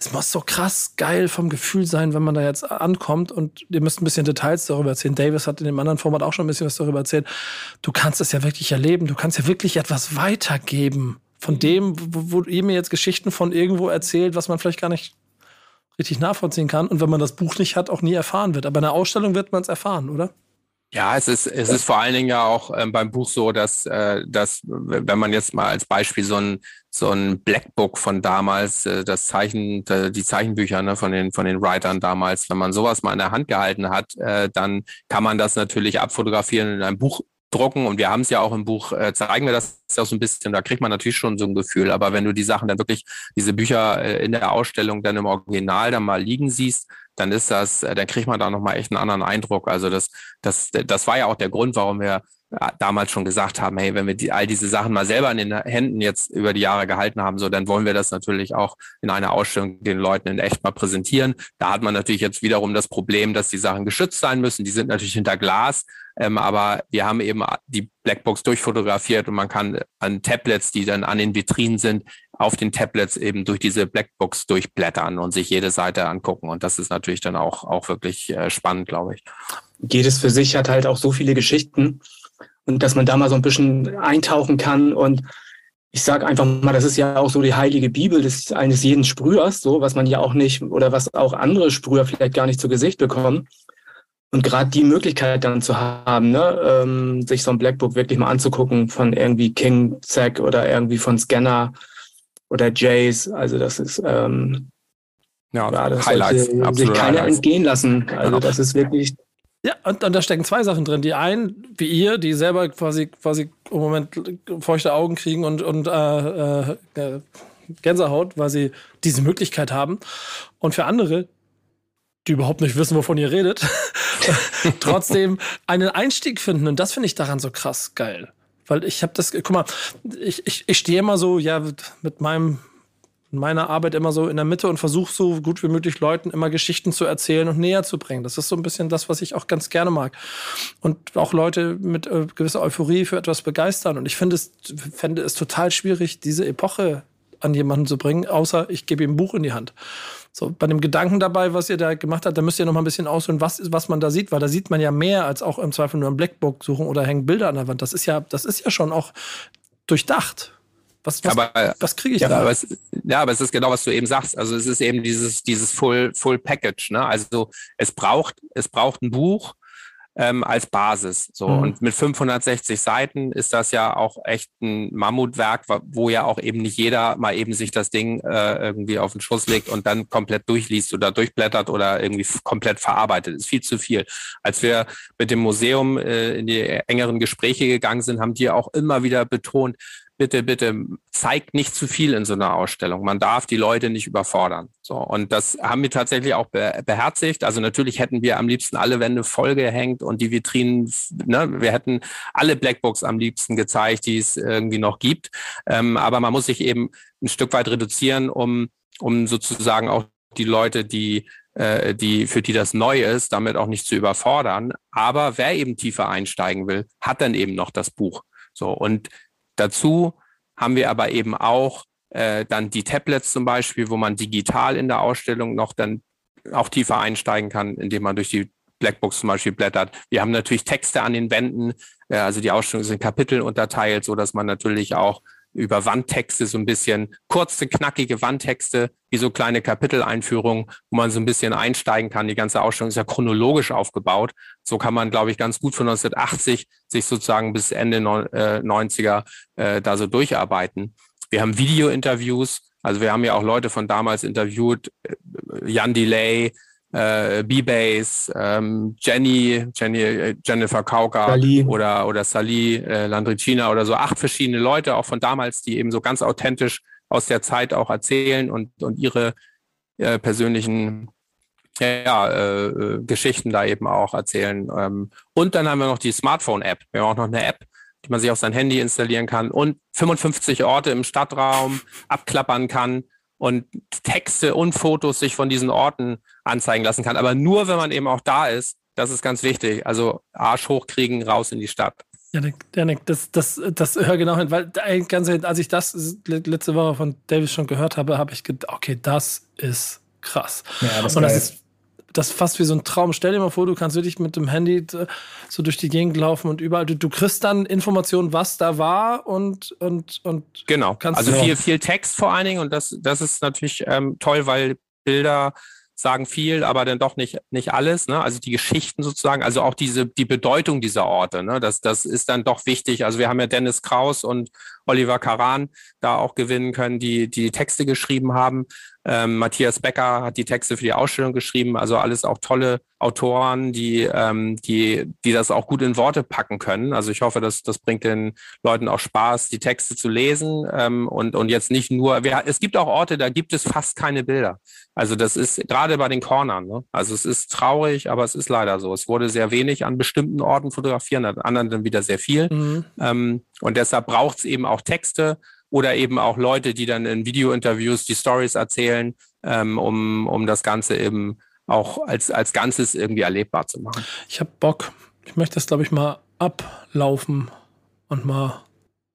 S1: Es muss so krass geil vom Gefühl sein, wenn man da jetzt ankommt und ihr müsst ein bisschen Details darüber erzählen. Davis hat in dem anderen Format auch schon ein bisschen was darüber erzählt. Du kannst es ja wirklich erleben. Du kannst ja wirklich etwas weitergeben von dem, wo, wo ihr mir jetzt Geschichten von irgendwo erzählt, was man vielleicht gar nicht richtig nachvollziehen kann und wenn man das Buch nicht hat, auch nie erfahren wird. Aber in der Ausstellung wird man es erfahren, oder?
S5: Ja, es ist, es ist vor allen Dingen ja auch ähm, beim Buch so, dass, äh, dass, wenn man jetzt mal als Beispiel so ein, so ein Blackbook von damals, äh, das Zeichen, die Zeichenbücher ne, von den, von den Writern damals, wenn man sowas mal in der Hand gehalten hat, äh, dann kann man das natürlich abfotografieren in einem Buch drucken. Und wir haben es ja auch im Buch, äh, zeigen wir das auch so ein bisschen, da kriegt man natürlich schon so ein Gefühl, aber wenn du die Sachen dann wirklich, diese Bücher äh, in der Ausstellung dann im Original dann mal liegen siehst, dann ist das, äh, dann kriegt man da nochmal echt einen anderen Eindruck. Also das, das, das war ja auch der Grund, warum wir damals schon gesagt haben, hey, wenn wir die, all diese Sachen mal selber in den Händen jetzt über die Jahre gehalten haben, so, dann wollen wir das natürlich auch in einer Ausstellung den Leuten in echt mal präsentieren. Da hat man natürlich jetzt wiederum das Problem, dass die Sachen geschützt sein müssen. Die sind natürlich hinter Glas, ähm, aber wir haben eben die Blackbox durchfotografiert und man kann an Tablets, die dann an den Vitrinen sind, auf den Tablets eben durch diese Blackbox durchblättern und sich jede Seite angucken. Und das ist natürlich dann auch, auch wirklich äh, spannend, glaube ich.
S6: Jedes für sich hat halt auch so viele Geschichten und dass man da mal so ein bisschen eintauchen kann und ich sage einfach mal, das ist ja auch so die heilige Bibel des eines jeden Sprühers, so was man ja auch nicht oder was auch andere Sprüher vielleicht gar nicht zu Gesicht bekommen. Und gerade die Möglichkeit dann zu haben, ne, ähm, sich so ein Blackbook wirklich mal anzugucken von irgendwie King Zack oder irgendwie von Scanner oder Jace, also das ist ähm,
S5: ja, ja das Highlights,
S6: sollte sich keiner entgehen lassen. Also genau. das ist wirklich
S1: ja, und, und, da stecken zwei Sachen drin. Die einen, wie ihr, die selber quasi, quasi im Moment feuchte Augen kriegen und, und äh, äh, Gänsehaut, weil sie diese Möglichkeit haben. Und für andere, die überhaupt nicht wissen, wovon ihr redet, trotzdem einen Einstieg finden. Und das finde ich daran so krass geil. Weil ich habe das, guck mal, ich, ich, ich stehe immer so, ja, mit meinem in meiner Arbeit immer so in der Mitte und versuche so gut wie möglich Leuten immer Geschichten zu erzählen und näher zu bringen. Das ist so ein bisschen das, was ich auch ganz gerne mag. Und auch Leute mit äh, gewisser Euphorie für etwas begeistern. Und ich finde es, fände es total schwierig, diese Epoche an jemanden zu bringen, außer ich gebe ihm ein Buch in die Hand. So, bei dem Gedanken dabei, was ihr da gemacht habt, da müsst ihr noch mal ein bisschen ausholen, was, was man da sieht, weil da sieht man ja mehr als auch im Zweifel nur ein Blackbook suchen oder hängen Bilder an der Wand. Das ist ja, das ist ja schon auch durchdacht. Was, was, aber, was kriege ich
S5: ja,
S1: da?
S5: Aber es, ja, aber es ist genau, was du eben sagst. Also es ist eben dieses, dieses Full, Full Package. Ne? Also es braucht, es braucht ein Buch ähm, als Basis. So. Mhm. Und mit 560 Seiten ist das ja auch echt ein Mammutwerk, wo ja auch eben nicht jeder mal eben sich das Ding äh, irgendwie auf den Schuss legt und dann komplett durchliest oder durchblättert oder irgendwie komplett verarbeitet. Ist viel zu viel. Als wir mit dem Museum äh, in die engeren Gespräche gegangen sind, haben die auch immer wieder betont, bitte, bitte zeigt nicht zu viel in so einer Ausstellung. Man darf die Leute nicht überfordern. So. Und das haben wir tatsächlich auch beherzigt. Also natürlich hätten wir am liebsten alle Wände vollgehängt und die Vitrinen, ne, wir hätten alle Blackbooks am liebsten gezeigt, die es irgendwie noch gibt. Ähm, aber man muss sich eben ein Stück weit reduzieren, um, um sozusagen auch die Leute, die äh, die, für die das neu ist, damit auch nicht zu überfordern. Aber wer eben tiefer einsteigen will, hat dann eben noch das Buch. So, und Dazu haben wir aber eben auch äh, dann die Tablets zum Beispiel, wo man digital in der Ausstellung noch dann auch tiefer einsteigen kann, indem man durch die Blackbox zum Beispiel blättert. Wir haben natürlich Texte an den Wänden, äh, also die Ausstellung ist in Kapiteln unterteilt, so dass man natürlich auch über Wandtexte so ein bisschen kurze, knackige Wandtexte, wie so kleine Kapiteleinführungen, wo man so ein bisschen einsteigen kann. Die ganze Ausstellung ist ja chronologisch aufgebaut. So kann man, glaube ich, ganz gut von 1980 sich sozusagen bis Ende 90er äh, da so durcharbeiten. Wir haben Video-Interviews, also wir haben ja auch Leute von damals interviewt, äh, Jan Delay, äh, B-Bass, ähm, Jenny, Jenny, äh, Jennifer Kauka Sali. oder, oder Sali äh, Landricina oder so, acht verschiedene Leute, auch von damals, die eben so ganz authentisch aus der Zeit auch erzählen und, und ihre äh, persönlichen ja, äh, äh, Geschichten da eben auch erzählen. Ähm, und dann haben wir noch die Smartphone-App. Wir haben auch noch eine App, die man sich auf sein Handy installieren kann und 55 Orte im Stadtraum abklappern kann und Texte und Fotos sich von diesen Orten anzeigen lassen kann. Aber nur, wenn man eben auch da ist, Das ist ganz wichtig. Also Arsch hochkriegen, raus in die Stadt.
S1: Janik, Janik, das, das, das hör genau hin, weil ganz als ich das letzte Woche von Davis schon gehört habe, habe ich gedacht, okay, das ist krass. Ja, das Und das ist das ist fast wie so ein Traum. Stell dir mal vor, du kannst wirklich mit dem Handy äh, so durch die Gegend laufen und überall. Du, du kriegst dann Informationen, was da war und und und
S5: genau. also viel viel Text vor allen Dingen und das das ist natürlich ähm, toll, weil Bilder sagen viel, aber dann doch nicht, nicht alles. Ne? Also die Geschichten sozusagen, also auch diese, die Bedeutung dieser Orte, ne? das, das ist dann doch wichtig. Also wir haben ja Dennis Kraus und Oliver Karan da auch gewinnen können, die die Texte geschrieben haben. Ähm, Matthias Becker hat die Texte für die Ausstellung geschrieben. Also alles auch tolle Autoren, die, ähm, die, die das auch gut in Worte packen können. Also ich hoffe, dass das bringt den Leuten auch Spaß, die Texte zu lesen ähm, und, und jetzt nicht nur, wir, es gibt auch Orte, da gibt es fast keine Bilder. Also das ist gerade bei den Cornern. Ne? Also es ist traurig, aber es ist leider so. Es wurde sehr wenig an bestimmten Orten fotografiert, an anderen dann wieder sehr viel. Mhm. Ähm, und deshalb braucht es eben auch Texte oder eben auch Leute, die dann in Videointerviews die Stories erzählen, ähm, um, um das Ganze eben auch als, als Ganzes irgendwie erlebbar zu machen.
S1: Ich habe Bock. Ich möchte das, glaube ich, mal ablaufen und mal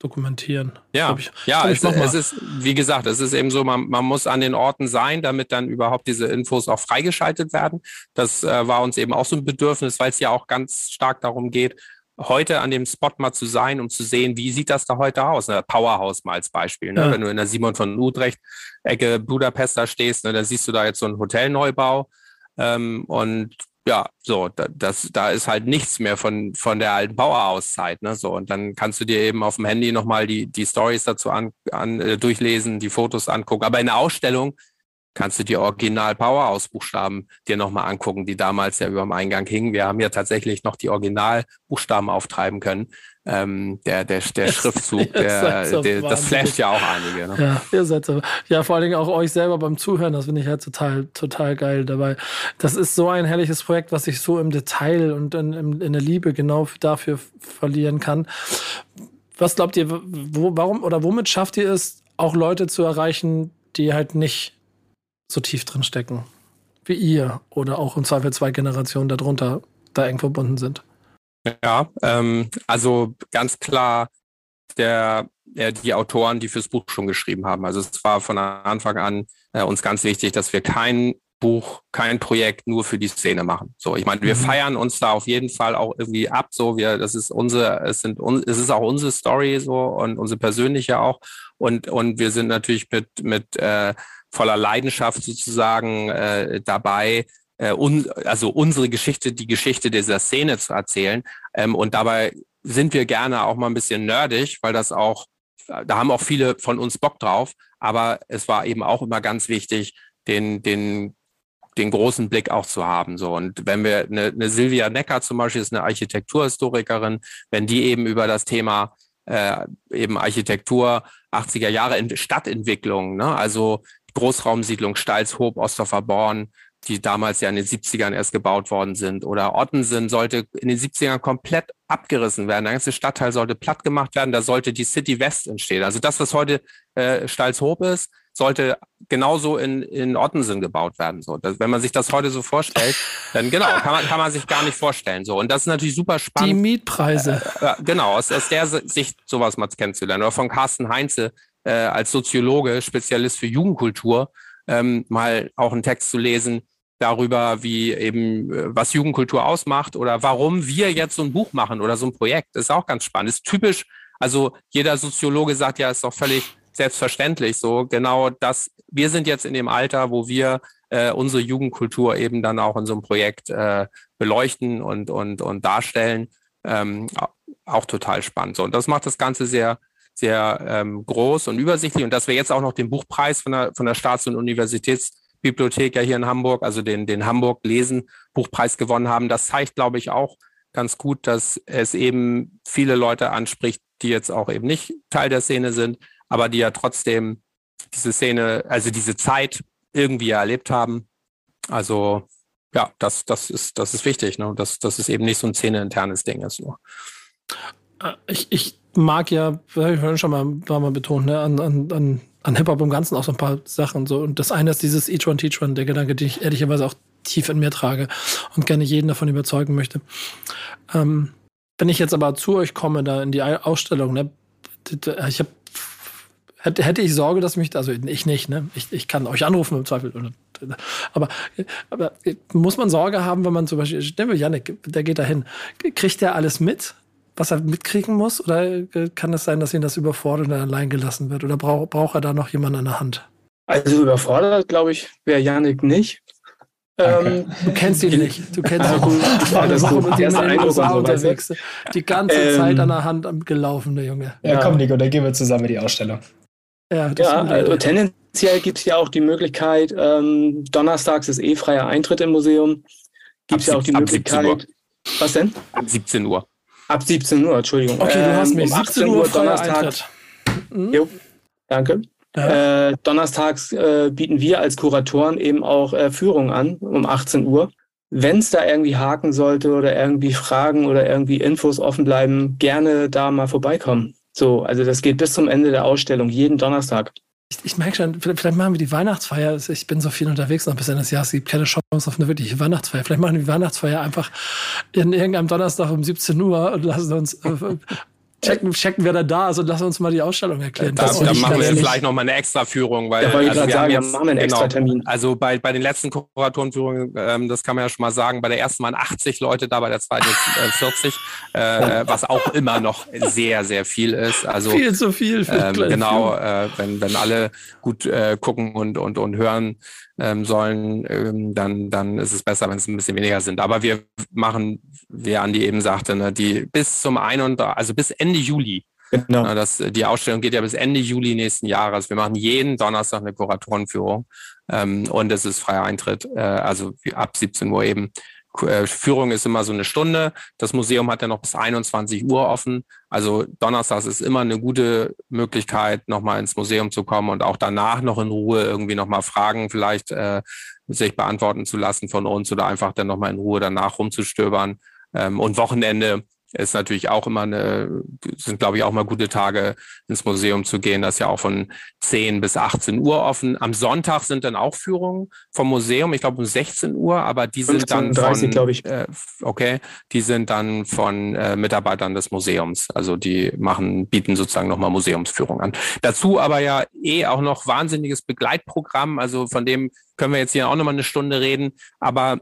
S1: dokumentieren.
S5: Ja, ich, ja ich, es, es, ist, wie gesagt, es ist eben so, man, man muss an den Orten sein, damit dann überhaupt diese Infos auch freigeschaltet werden. Das äh, war uns eben auch so ein Bedürfnis, weil es ja auch ganz stark darum geht, heute an dem Spot mal zu sein, um zu sehen, wie sieht das da heute aus? Ne? Powerhouse mal als Beispiel. Ne? Ja. Wenn du in der Simon von Utrecht Ecke Budapest da stehst, ne, da siehst du da jetzt so einen Hotelneubau. Ähm, und ja, so, da, das, da ist halt nichts mehr von, von der alten Bauerhauszeit, ne, so. Und dann kannst du dir eben auf dem Handy nochmal die, die Stories dazu an, an, äh, durchlesen, die Fotos angucken. Aber in der Ausstellung kannst du die Original Powerhouse Buchstaben dir nochmal angucken, die damals ja über dem Eingang hingen. Wir haben ja tatsächlich noch die Original Buchstaben auftreiben können. Ähm, der, der, der Schriftzug, der, der das flasht ja auch einige. Ne?
S1: Ja, ihr seid so. Ja, vor allen Dingen auch euch selber beim Zuhören, das finde ich halt total, total geil dabei. Das ist so ein herrliches Projekt, was ich so im Detail und in, in, in der Liebe genau dafür verlieren kann. Was glaubt ihr, wo, warum oder womit schafft ihr es, auch Leute zu erreichen, die halt nicht so tief drin stecken wie ihr oder auch im Zweifel zwei Generationen darunter da eng verbunden sind.
S5: Ja, ähm, also ganz klar der, der, die Autoren, die fürs Buch schon geschrieben haben. Also es war von Anfang an äh, uns ganz wichtig, dass wir kein Buch, kein Projekt nur für die Szene machen. So, ich meine, wir mhm. feiern uns da auf jeden Fall auch irgendwie ab. So, wir, das ist unsere, es sind, es ist auch unsere Story so und unsere persönliche auch. Und und wir sind natürlich mit mit äh, voller Leidenschaft sozusagen äh, dabei, äh, un, also unsere Geschichte, die Geschichte dieser Szene zu erzählen. Ähm, und dabei sind wir gerne auch mal ein bisschen nerdig, weil das auch, da haben auch viele von uns Bock drauf. Aber es war eben auch immer ganz wichtig, den, den, den großen Blick auch zu haben. So. Und wenn wir eine, eine Silvia Necker zum Beispiel ist eine Architekturhistorikerin, wenn die eben über das Thema äh, eben Architektur 80er Jahre in Stadtentwicklung, ne? also Großraumsiedlung Stalshoop, Ostdorfer Born, die damals ja in den 70ern erst gebaut worden sind. Oder Ottensen sollte in den 70ern komplett abgerissen werden. Der ganze Stadtteil sollte platt gemacht werden. Da sollte die City West entstehen. Also das, was heute äh, Stalshoop ist, sollte genauso in, in Ottensen gebaut werden. So, das, wenn man sich das heute so vorstellt, dann genau, kann man, kann man sich gar nicht vorstellen. So, und das ist natürlich super spannend.
S1: Die Mietpreise.
S5: Äh, äh, genau, aus, aus der Sicht sowas mal kennenzulernen. Oder von Carsten Heinze, äh, als Soziologe, Spezialist für Jugendkultur, ähm, mal auch einen Text zu lesen darüber, wie eben, äh, was Jugendkultur ausmacht oder warum wir jetzt so ein Buch machen oder so ein Projekt. Das ist auch ganz spannend. Das ist typisch, also jeder Soziologe sagt ja, ist doch völlig selbstverständlich so. Genau das, wir sind jetzt in dem Alter, wo wir äh, unsere Jugendkultur eben dann auch in so einem Projekt äh, beleuchten und, und, und darstellen. Ähm, auch total spannend. So, und das macht das Ganze sehr, sehr ähm, groß und übersichtlich. Und dass wir jetzt auch noch den Buchpreis von der, von der Staats- und Universitätsbibliothek ja hier in Hamburg, also den, den Hamburg Lesen Buchpreis gewonnen haben, das zeigt, glaube ich, auch ganz gut, dass es eben viele Leute anspricht, die jetzt auch eben nicht Teil der Szene sind, aber die ja trotzdem diese Szene, also diese Zeit irgendwie erlebt haben. Also ja, das, das ist, das ist wichtig, ne? dass, dass es eben nicht so ein szeneinternes Ding ist. Nur.
S1: Äh, ich, ich mag ja, habe ich vorhin schon mal paar Mal betont, ne, an, an, an, an Hip-Hop im Ganzen auch so ein paar Sachen. So. Und das eine ist dieses Each One Teach One, der Gedanke, den ich ehrlicherweise auch tief in mir trage und gerne jeden davon überzeugen möchte. Ähm, wenn ich jetzt aber zu euch komme, da in die Ausstellung, ne, ich habe hätte ich Sorge, dass mich, also ich nicht, ne? Ich, ich kann euch anrufen im Zweifel. Aber, aber muss man Sorge haben, wenn man zum Beispiel, nehmen wir Janik, der geht dahin, kriegt der alles mit, was er mitkriegen muss? Oder kann es sein, dass ihn das überfordert und allein gelassen wird? Oder braucht braucht er da noch jemanden an der Hand?
S6: Also überfordert, glaube ich, wäre Janik nicht.
S1: Ähm, du kennst ihn nicht. Du kennst ihn nicht. Ja, das ist mit dem USA unterwegs. Die ganze ähm, Zeit an der Hand gelaufen, der Junge.
S4: Ja, komm, Nico, dann gehen wir zusammen in die Ausstellung.
S6: Ja, ja also tendenziell gibt es ja auch die Möglichkeit, ähm, donnerstags ist eh freier Eintritt im Museum. Gibt es ja auch die Möglichkeit. Was denn?
S5: Ab 17 Uhr.
S6: Ab 17 Uhr, Entschuldigung.
S1: Okay, du hast ähm, mich. Um 17 Uhr Donnerstag.
S6: Mhm. Jo, danke. Ja. Äh, donnerstags äh, bieten wir als Kuratoren eben auch äh, Führungen an um 18 Uhr. Wenn es da irgendwie haken sollte oder irgendwie Fragen oder irgendwie Infos offen bleiben, gerne da mal vorbeikommen. So, also das geht bis zum Ende der Ausstellung, jeden Donnerstag.
S1: Ich, ich merke schon, vielleicht, machen wir die Weihnachtsfeier. Ich bin so viel unterwegs noch bis Ende des Jahres. Es gibt keine Chance auf eine wirkliche Weihnachtsfeier. Vielleicht machen wir die Weihnachtsfeier einfach in irgendeinem Donnerstag um 17 Uhr und lassen uns äh, checken, checken, wer da da ist und lass uns mal die Ausstellung erklären.
S5: Da, da machen wir vielleicht noch mal eine Extra-Führung, weil
S6: ja, also wir sagen, jetzt, machen einen extra
S5: genau, Termin. Also bei, bei den letzten Kuratorenführungen, ähm, das kann man ja schon mal sagen, bei der ersten waren 80 Leute da, bei der zweiten jetzt äh, 40, äh, was auch immer noch sehr, sehr viel ist. Also
S1: viel zu viel.
S5: Ähm, genau, äh, wenn, wenn alle gut äh, gucken und, und, und hören, ähm, sollen, ähm, dann, dann ist es besser, wenn es ein bisschen weniger sind. Aber wir machen, wie Andi eben sagte, ne, die bis zum 31, also bis Ende Juli. Genau. Na, das, die Ausstellung geht ja bis Ende Juli nächsten Jahres. Wir machen jeden Donnerstag eine Kuratorenführung ähm, und es ist freier Eintritt, äh, also ab 17 Uhr eben. Äh, Führung ist immer so eine Stunde. Das Museum hat ja noch bis 21 Uhr offen. Also Donnerstags ist immer eine gute Möglichkeit, nochmal ins Museum zu kommen und auch danach noch in Ruhe irgendwie nochmal Fragen vielleicht äh, sich beantworten zu lassen von uns oder einfach dann nochmal in Ruhe danach rumzustöbern. Ähm, und Wochenende ist natürlich auch immer eine, sind glaube ich auch mal gute Tage ins Museum zu gehen. Das ist ja auch von 10 bis 18 Uhr offen. Am Sonntag sind dann auch Führungen vom Museum, ich glaube um 16 Uhr, aber die sind 15, dann von,
S6: glaube ich.
S5: Äh, okay, die sind dann von äh, Mitarbeitern des Museums. Also die machen, bieten sozusagen nochmal Museumsführung an. Dazu aber ja eh auch noch wahnsinniges Begleitprogramm. Also von dem können wir jetzt hier auch nochmal eine Stunde reden. Aber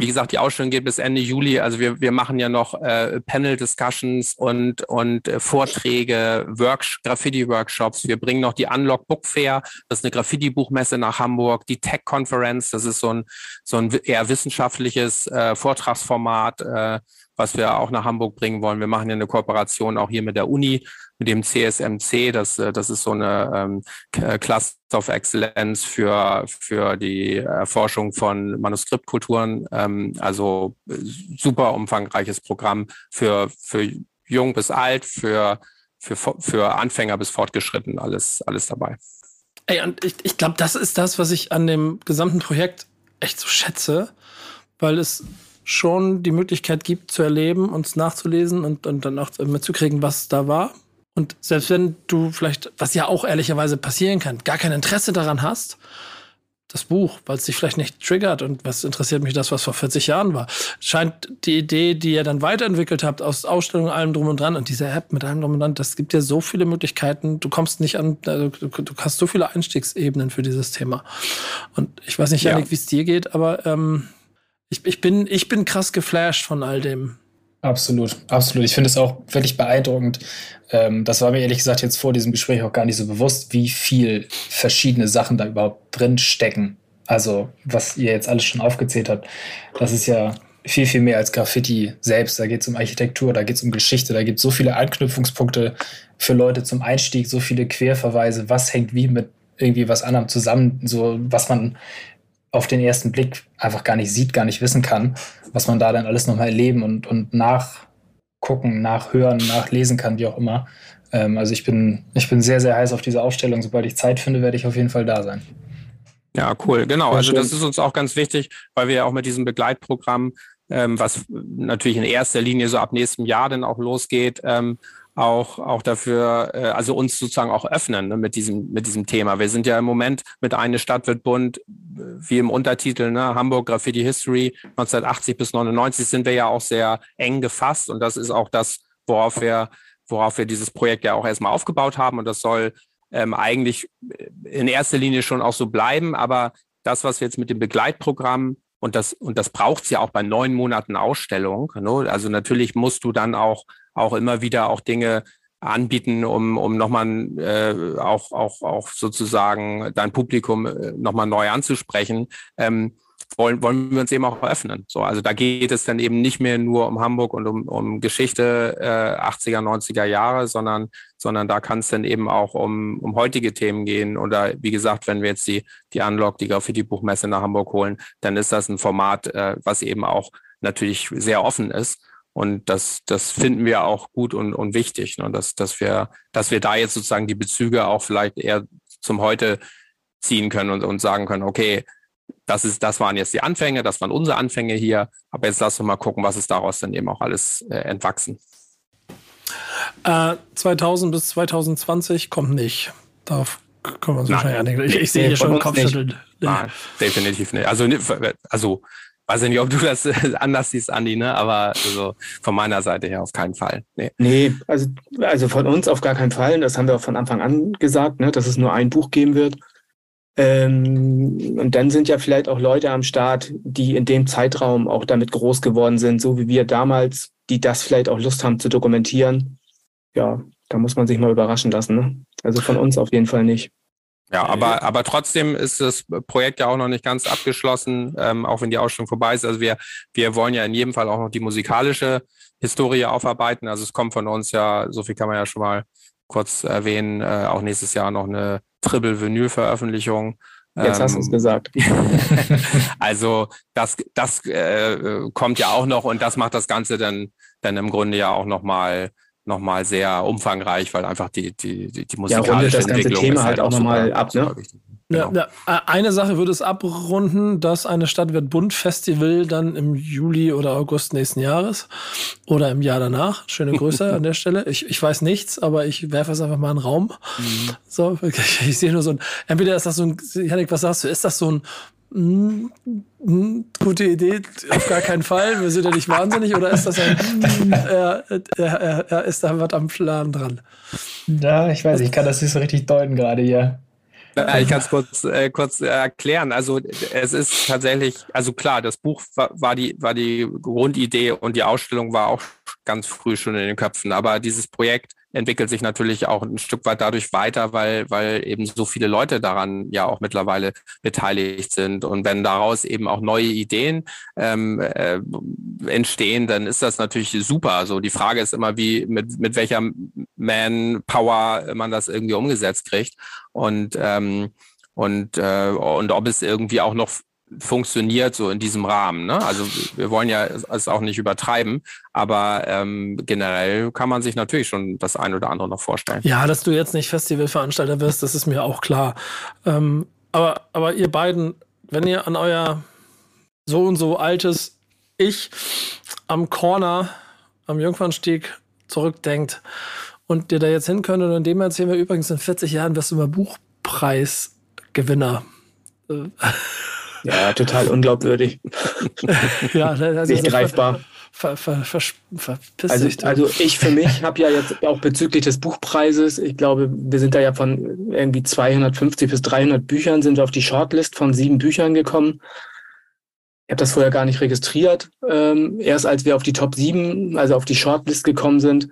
S5: wie gesagt, die Ausstellung geht bis Ende Juli. Also wir, wir machen ja noch äh, Panel-Discussions und, und äh, Vorträge, Work Graffiti-Workshops. Wir bringen noch die Unlock Book Fair, das ist eine Graffiti-Buchmesse nach Hamburg, die Tech Conference, das ist so ein, so ein eher wissenschaftliches äh, Vortragsformat, äh, was wir auch nach Hamburg bringen wollen. Wir machen ja eine Kooperation auch hier mit der Uni, mit dem CSMC. Das, äh, das ist so eine ähm, Cluster of Excellence für, für die Erforschung von Manuskriptkulturen. Ähm, also äh, super umfangreiches Programm für, für jung bis alt, für, für, für Anfänger bis fortgeschritten, alles, alles dabei.
S1: Ey, und ich, ich glaube, das ist das, was ich an dem gesamten Projekt echt so schätze, weil es schon die Möglichkeit gibt, zu erleben, uns nachzulesen und, und dann auch mitzukriegen, was da war. Und selbst wenn du vielleicht, was ja auch ehrlicherweise passieren kann, gar kein Interesse daran hast, das Buch, weil es dich vielleicht nicht triggert und was interessiert mich das, was vor 40 Jahren war, scheint die Idee, die ihr dann weiterentwickelt habt, aus Ausstellungen, allem drum und dran und diese App mit allem drum und dran, das gibt dir so viele Möglichkeiten. Du kommst nicht an, also du, du hast so viele Einstiegsebenen für dieses Thema. Und ich weiß nicht, Janik, ja. wie es dir geht, aber ähm, ich, ich, bin, ich bin krass geflasht von all dem.
S4: Absolut, absolut. Ich finde es auch wirklich beeindruckend. Ähm, das war mir ehrlich gesagt jetzt vor diesem Gespräch auch gar nicht so bewusst, wie viel verschiedene Sachen da überhaupt drin stecken. Also, was ihr jetzt alles schon aufgezählt habt, das ist ja viel, viel mehr als Graffiti selbst. Da geht es um Architektur, da geht es um Geschichte, da gibt es so viele Anknüpfungspunkte für Leute zum Einstieg, so viele Querverweise, was hängt wie mit irgendwie was anderem zusammen, so was man auf den ersten Blick einfach gar nicht sieht, gar nicht wissen kann, was man da dann alles nochmal erleben und, und nachgucken, nachhören, nachlesen kann, wie auch immer. Ähm, also ich bin, ich bin sehr, sehr heiß auf diese Ausstellung. Sobald ich Zeit finde, werde ich auf jeden Fall da sein.
S5: Ja, cool, genau. Also das ist uns auch ganz wichtig, weil wir ja auch mit diesem Begleitprogramm, ähm, was natürlich in erster Linie so ab nächstem Jahr dann auch losgeht, ähm, auch, auch dafür, äh, also uns sozusagen auch öffnen ne, mit, diesem, mit diesem Thema. Wir sind ja im Moment mit Eine Stadt wird bunt wie im Untertitel, ne, Hamburg Graffiti History 1980 bis 99 sind wir ja auch sehr eng gefasst und das ist auch das, worauf wir, worauf wir dieses Projekt ja auch erstmal aufgebaut haben und das soll ähm, eigentlich in erster Linie schon auch so bleiben, aber das, was wir jetzt mit dem Begleitprogramm und das, und das braucht es ja auch bei neun Monaten Ausstellung. Ne? Also natürlich musst du dann auch, auch immer wieder auch Dinge anbieten, um, um nochmal äh, auch, auch, auch sozusagen dein Publikum äh, nochmal neu anzusprechen. Ähm, wollen, wollen wir uns eben auch öffnen. So, also da geht es dann eben nicht mehr nur um Hamburg und um, um Geschichte äh, 80er, 90er Jahre, sondern, sondern da kann es dann eben auch um, um heutige Themen gehen. Oder wie gesagt, wenn wir jetzt die, die Unlock, die Graffiti-Buchmesse nach Hamburg holen, dann ist das ein Format, äh, was eben auch natürlich sehr offen ist. Und das, das finden wir auch gut und, und wichtig, ne? dass, dass, wir, dass wir da jetzt sozusagen die Bezüge auch vielleicht eher zum Heute ziehen können und, und sagen können, okay, das ist, das waren jetzt die Anfänge, das waren unsere Anfänge hier, aber jetzt lass uns mal gucken, was ist daraus dann eben auch alles äh, entwachsen.
S1: Äh, 2000 bis 2020 kommt nicht. Darauf können wir uns Nein. wahrscheinlich einigen. Ich, ich sehe hier schon Kopfschütteln.
S5: Nein, definitiv nicht. Also, also weiß ich nicht, ob du das anders siehst, Andi, ne? aber also von meiner Seite her auf keinen Fall.
S6: Nee, nee also, also von uns auf gar keinen Fall. Das haben wir auch von Anfang an gesagt, ne? dass es nur ein Buch geben wird. Ähm, und dann sind ja vielleicht auch Leute am Start, die in dem Zeitraum auch damit groß geworden sind, so wie wir damals, die das vielleicht auch Lust haben zu dokumentieren. Ja, da muss man sich mal überraschen lassen. Ne? Also von uns auf jeden Fall nicht.
S5: Ja, aber, aber trotzdem ist das Projekt ja auch noch nicht ganz abgeschlossen, ähm, auch wenn die Ausstellung vorbei ist. Also wir, wir wollen ja in jedem Fall auch noch die musikalische Historie aufarbeiten. Also es kommt von uns ja, so viel kann man ja schon mal kurz erwähnen, äh, auch nächstes Jahr noch eine Triple-Vinyl-Veröffentlichung.
S6: Jetzt hast du es ähm, gesagt.
S5: also das, das äh, kommt ja auch noch und das macht das Ganze dann, dann im Grunde ja auch nochmal noch mal sehr umfangreich, weil einfach die, die, die, die musikalische ja, das ganze
S6: Thema halt, halt auch nochmal ab. Ne?
S1: Genau. Ja, ja, eine Sache würde es abrunden, dass eine Stadt wird Bund Festival dann im Juli oder August nächsten Jahres oder im Jahr danach. Schöne Grüße an der Stelle. Ich, ich weiß nichts, aber ich werfe es einfach mal in den Raum. Mhm. So, ich, ich sehe nur so ein, entweder ist das so ein, Janik, was sagst du, ist das so ein Mm, mm, gute Idee, auf gar keinen Fall. Wir sind ja nicht wahnsinnig. Oder ist das ein, mm, er, er, er ist da was am Plan dran?
S4: Ja, ich weiß, ich kann das nicht so richtig deuten gerade hier.
S5: Ich kann es kurz, äh, kurz erklären. Also es ist tatsächlich, also klar, das Buch war, war, die, war die Grundidee und die Ausstellung war auch ganz früh schon in den Köpfen. Aber dieses Projekt entwickelt sich natürlich auch ein Stück weit dadurch weiter, weil, weil eben so viele Leute daran ja auch mittlerweile beteiligt sind. Und wenn daraus eben auch neue Ideen ähm, äh, entstehen, dann ist das natürlich super. Also die Frage ist immer, wie mit, mit welcher Manpower man das irgendwie umgesetzt kriegt. Und ähm, und, äh, und ob es irgendwie auch noch funktioniert so in diesem Rahmen. Ne? Also wir wollen ja es auch nicht übertreiben, aber ähm, generell kann man sich natürlich schon das ein oder andere noch vorstellen.
S1: Ja, dass du jetzt nicht Festivalveranstalter wirst, das ist mir auch klar. Ähm, aber, aber ihr beiden, wenn ihr an euer so und so altes Ich am Corner, am Jungfernstieg zurückdenkt und ihr da jetzt hin könnt und in dem erzählen wir übrigens in 40 Jahren wirst du mal Buchpreisgewinner.
S6: Ja, total unglaubwürdig.
S1: ja, also
S6: nicht greifbar.
S1: Ver, ver, ver,
S6: also, also ich für mich habe ja jetzt auch bezüglich des Buchpreises, ich glaube, wir sind da ja von irgendwie 250 bis 300 Büchern, sind wir auf die Shortlist von sieben Büchern gekommen. Ich habe das vorher gar nicht registriert. Ähm, erst als wir auf die Top 7, also auf die Shortlist gekommen sind.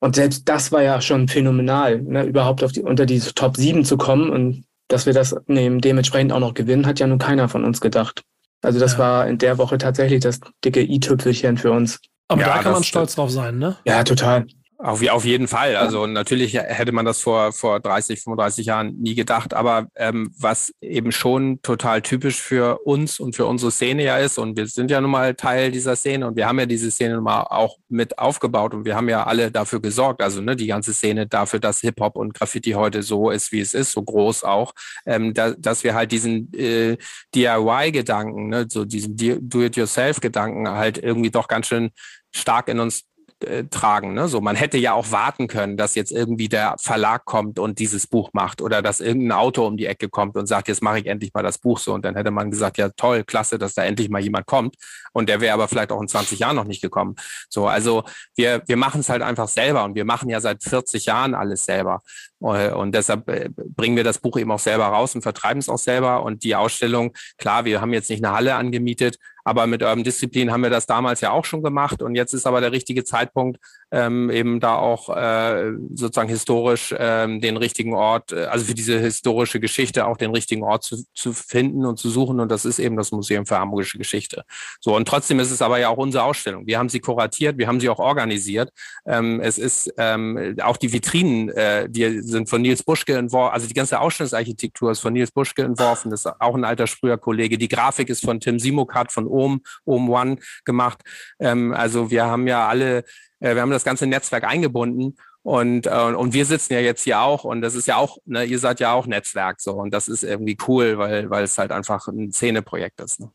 S6: Und selbst das war ja schon phänomenal, ne, überhaupt auf die, unter diese Top 7 zu kommen. Und dass wir das nehmen, dementsprechend auch noch gewinnen, hat ja nun keiner von uns gedacht. Also das ja. war in der Woche tatsächlich das dicke i-Tüpfelchen für uns.
S1: Aber ja, da kann man stolz drauf sein, ne?
S6: Ja, total.
S5: Auf, auf jeden Fall. Also natürlich hätte man das vor, vor 30, 35 Jahren nie gedacht. Aber ähm, was eben schon total typisch für uns und für unsere Szene ja ist, und wir sind ja nun mal Teil dieser Szene und wir haben ja diese Szene nun mal auch mit aufgebaut und wir haben ja alle dafür gesorgt, also ne, die ganze Szene dafür, dass Hip-Hop und Graffiti heute so ist, wie es ist, so groß auch, ähm, da, dass wir halt diesen äh, DIY-Gedanken, ne, so diesen Do-it-yourself-Gedanken halt irgendwie doch ganz schön stark in uns äh, tragen. Ne? So, man hätte ja auch warten können, dass jetzt irgendwie der Verlag kommt und dieses Buch macht oder dass irgendein Autor um die Ecke kommt und sagt, jetzt mache ich endlich mal das Buch so. Und dann hätte man gesagt, ja toll, klasse, dass da endlich mal jemand kommt. Und der wäre aber vielleicht auch in 20 Jahren noch nicht gekommen. So, also wir, wir machen es halt einfach selber und wir machen ja seit 40 Jahren alles selber. Äh, und deshalb äh, bringen wir das Buch eben auch selber raus und vertreiben es auch selber. Und die Ausstellung, klar, wir haben jetzt nicht eine Halle angemietet, aber mit Urban Disziplin haben wir das damals ja auch schon gemacht. Und jetzt ist aber der richtige Zeitpunkt, ähm, eben da auch äh, sozusagen historisch ähm, den richtigen Ort, äh, also für diese historische Geschichte auch den richtigen Ort zu, zu finden und zu suchen. Und das ist eben das Museum für Hamburgische Geschichte. So, und trotzdem ist es aber ja auch unsere Ausstellung. Wir haben sie kuratiert, wir haben sie auch organisiert. Ähm, es ist ähm, auch die Vitrinen, äh, die sind von Nils Buschke entworfen, also die ganze Ausstellungsarchitektur ist von Nils Buschke entworfen, das ist auch ein alter Sprüher-Kollege. Die Grafik ist von Tim Simokat von Ohm, Ohm One gemacht. Ähm, also wir haben ja alle, wir haben das ganze Netzwerk eingebunden und, äh, und wir sitzen ja jetzt hier auch und das ist ja auch, ne, ihr seid ja auch Netzwerk so und das ist irgendwie cool, weil, weil es halt einfach ein Szeneprojekt ist. Ne?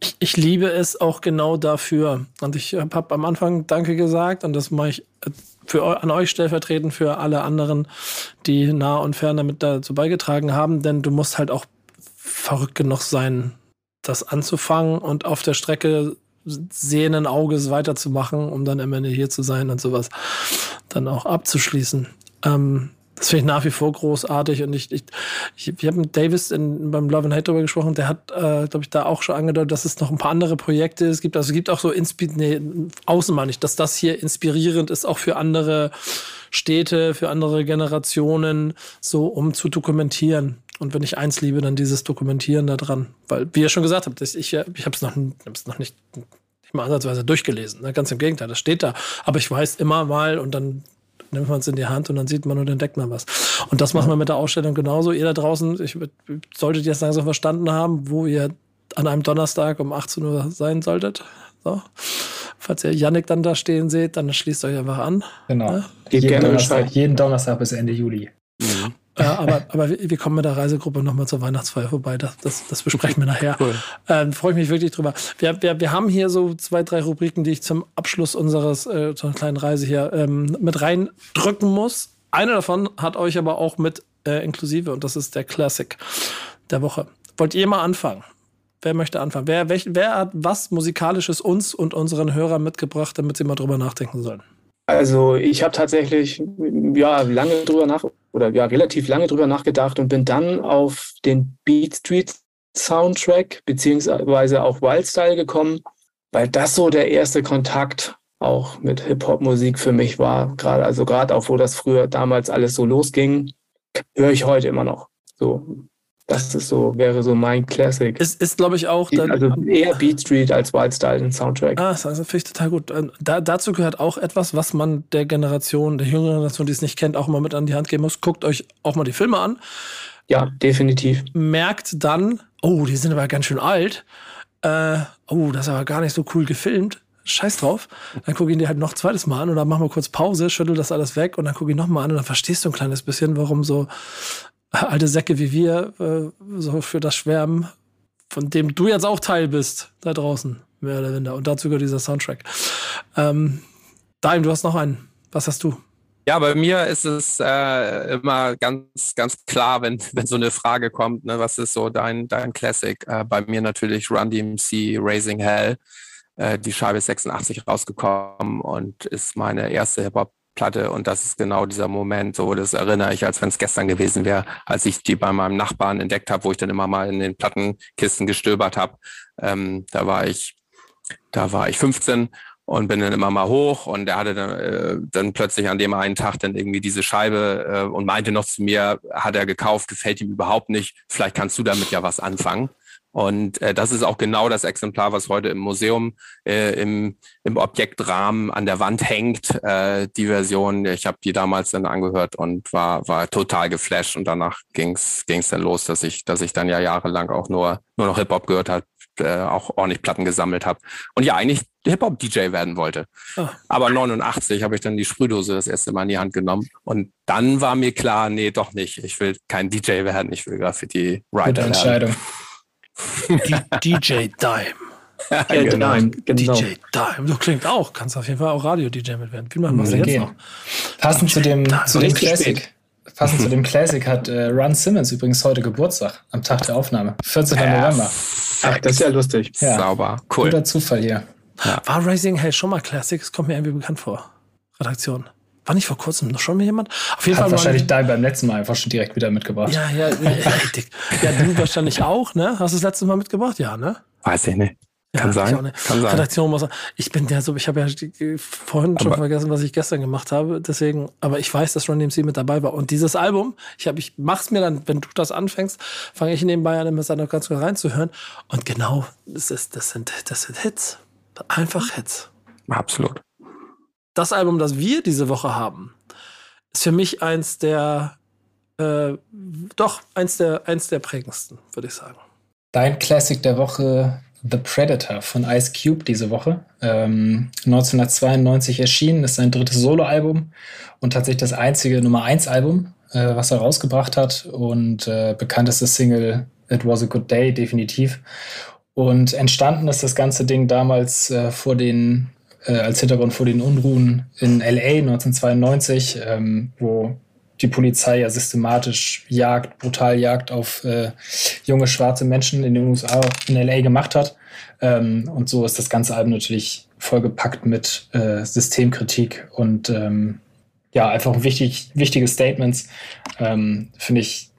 S1: Ich, ich, liebe es auch genau dafür. Und ich habe am Anfang Danke gesagt und das mache ich äh, für, an euch stellvertretend für alle anderen, die nah und fern damit dazu beigetragen haben, denn du musst halt auch verrückt genug sein, das anzufangen und auf der Strecke sehenden Auges weiterzumachen, um dann am Ende hier zu sein und sowas dann auch abzuschließen. Ähm, das finde ich nach wie vor großartig und ich, ich, ich, ich habe mit Davis in, beim Love and Hate darüber gesprochen, der hat, äh, glaube ich, da auch schon angedeutet, dass es noch ein paar andere Projekte es gibt. Also es gibt auch so, Inspi nee, außen meine ich, dass das hier inspirierend ist, auch für andere Städte, für andere Generationen, so um zu dokumentieren. Und wenn ich eins liebe, dann dieses Dokumentieren da dran. Weil, wie ihr schon gesagt habt, ich, ich habe es noch, noch nicht, nicht mal ansatzweise durchgelesen. Ne? Ganz im Gegenteil, das steht da. Aber ich weiß immer mal und dann nimmt man es in die Hand und dann sieht man und entdeckt man was. Und das machen wir mit der Ausstellung genauso. Ihr da draußen, ich, solltet ihr es langsam verstanden haben, wo ihr an einem Donnerstag um 18 Uhr sein solltet. So. Falls ihr Yannick dann da stehen seht, dann schließt euch einfach an.
S4: Genau. Ja? Jeden, Donnerstag, jeden Donnerstag bis Ende Juli. Mhm.
S1: Ja, aber, aber wir kommen mit der Reisegruppe nochmal zur Weihnachtsfeier vorbei. Das, das, das besprechen wir nachher. Cool. Ähm, Freue ich mich wirklich drüber. Wir, wir, wir haben hier so zwei, drei Rubriken, die ich zum Abschluss unseres äh, so einer kleinen Reise hier ähm, mit reindrücken muss. Eine davon hat euch aber auch mit äh, inklusive und das ist der Classic der Woche. Wollt ihr mal anfangen? Wer möchte anfangen? Wer, welch, wer hat was Musikalisches uns und unseren Hörern mitgebracht, damit sie mal drüber nachdenken sollen?
S6: Also ich habe tatsächlich ja lange drüber nach oder ja relativ lange drüber nachgedacht und bin dann auf den Beat Street Soundtrack beziehungsweise auch Wildstyle gekommen, weil das so der erste Kontakt auch mit Hip-Hop-Musik für mich war. Gerade also gerade auch, wo das früher damals alles so losging, höre ich heute immer noch. So das ist so, wäre so mein Classic.
S1: Ist, ist glaube ich, auch.
S6: Dann, also eher Beat Street als Wildstyle den Soundtrack.
S1: Ah, das also finde ich total gut. Ähm, da, dazu gehört auch etwas, was man der Generation, der jüngeren Generation, die es nicht kennt, auch mal mit an die Hand geben muss. Guckt euch auch mal die Filme an.
S6: Ja, definitiv.
S1: Merkt dann, oh, die sind aber ganz schön alt. Äh, oh, das ist aber gar nicht so cool gefilmt. Scheiß drauf. Dann gucke ich ihn dir halt noch zweites Mal an und dann machen wir kurz Pause, schüttel das alles weg und dann gucke ich noch mal an und dann verstehst du ein kleines bisschen, warum so alte Säcke wie wir äh, so für das Schwärmen, von dem du jetzt auch Teil bist, da draußen, mehr oder weniger. Und dazu gehört dieser Soundtrack. Ähm, Daim, du hast noch einen. Was hast du?
S5: Ja, bei mir ist es äh, immer ganz, ganz klar, wenn, wenn so eine Frage kommt, ne, was ist so dein, dein Classic? Äh, bei mir natürlich Run DMC Raising Hell. Äh, die Scheibe ist 86 rausgekommen und ist meine erste Hip-Hop Platte und das ist genau dieser Moment, so das erinnere ich, als wenn es gestern gewesen wäre, als ich die bei meinem Nachbarn entdeckt habe, wo ich dann immer mal in den Plattenkisten gestöbert habe. Ähm, da war ich, da war ich 15 und bin dann immer mal hoch und er hatte dann, äh, dann plötzlich an dem einen Tag dann irgendwie diese Scheibe äh, und meinte noch zu mir, hat er gekauft, gefällt ihm überhaupt nicht, vielleicht kannst du damit ja was anfangen. Und äh, das ist auch genau das Exemplar, was heute im Museum äh, im, im Objektrahmen an der Wand hängt. Äh, die Version, ich habe die damals dann angehört und war, war total geflasht. Und danach ging's ging's dann los, dass ich, dass ich dann ja jahrelang auch nur, nur noch Hip-Hop gehört habe, äh, auch ordentlich Platten gesammelt habe. Und ja, eigentlich Hip-Hop-DJ werden wollte. Oh. Aber 89 habe ich dann die Sprühdose das erste Mal in die Hand genommen. Und dann war mir klar, nee, doch nicht. Ich will kein DJ werden, ich will Graffiti-Writer werden.
S1: Entscheidung. DJ Dime. ja, genau. Dime, genau. DJ Dime, du klingt auch. Kannst auf jeden Fall auch Radio-DJ mit werden. Wie machen wir
S4: jetzt noch? Passend zu dem, zu dem Classic. Passend zu dem Classic hat äh, Ron Simmons übrigens heute Geburtstag, am Tag der Aufnahme. 14. Ja, November.
S6: Ach, das ist ja lustig.
S5: Ja. Sauber. Cool.
S4: Guter Zufall hier.
S1: Ja. War Rising Hell schon mal Classic? Das kommt mir irgendwie bekannt vor. Redaktion. War nicht vor kurzem noch schon mal jemand?
S4: Auf jeden Hat Fall wahrscheinlich da beim letzten Mal einfach schon direkt wieder mitgebracht.
S1: Ja, ja, ja, ja, du wahrscheinlich auch, ne? Hast du das letzte Mal mitgebracht? Ja, ne?
S5: Weiß ich nicht. Kann, ja, sein.
S1: Kann sein. Redaktion muss. Ich bin ja so, ich habe ja vorhin schon aber vergessen, was ich gestern gemacht habe. Deswegen, aber ich weiß, dass Ron DMC mit dabei war. Und dieses Album, ich habe, ich mach's mir dann, wenn du das anfängst, fange ich nebenbei an, immer noch ganz kurz reinzuhören. Und genau, das ist, das sind, das sind Hits. Einfach Hits.
S5: Absolut.
S1: Das Album, das wir diese Woche haben, ist für mich eins der, äh, doch eins der, eins der prägendsten, würde ich sagen.
S4: Dein Classic der Woche The Predator von Ice Cube diese Woche. Ähm, 1992 erschienen, ist sein drittes Soloalbum und tatsächlich das einzige Nummer 1 Album, äh, was er rausgebracht hat und äh, bekannteste Single It Was a Good Day, definitiv. Und entstanden ist das ganze Ding damals äh, vor den, äh, als Hintergrund vor den Unruhen in LA 1992, ähm, wo die Polizei ja systematisch Jagd, brutal Jagd auf äh, junge schwarze Menschen in den USA, in LA gemacht hat. Ähm, und so ist das ganze Album natürlich vollgepackt mit äh, Systemkritik und ähm, ja, einfach wichtig, wichtige Statements. Ähm, Finde ich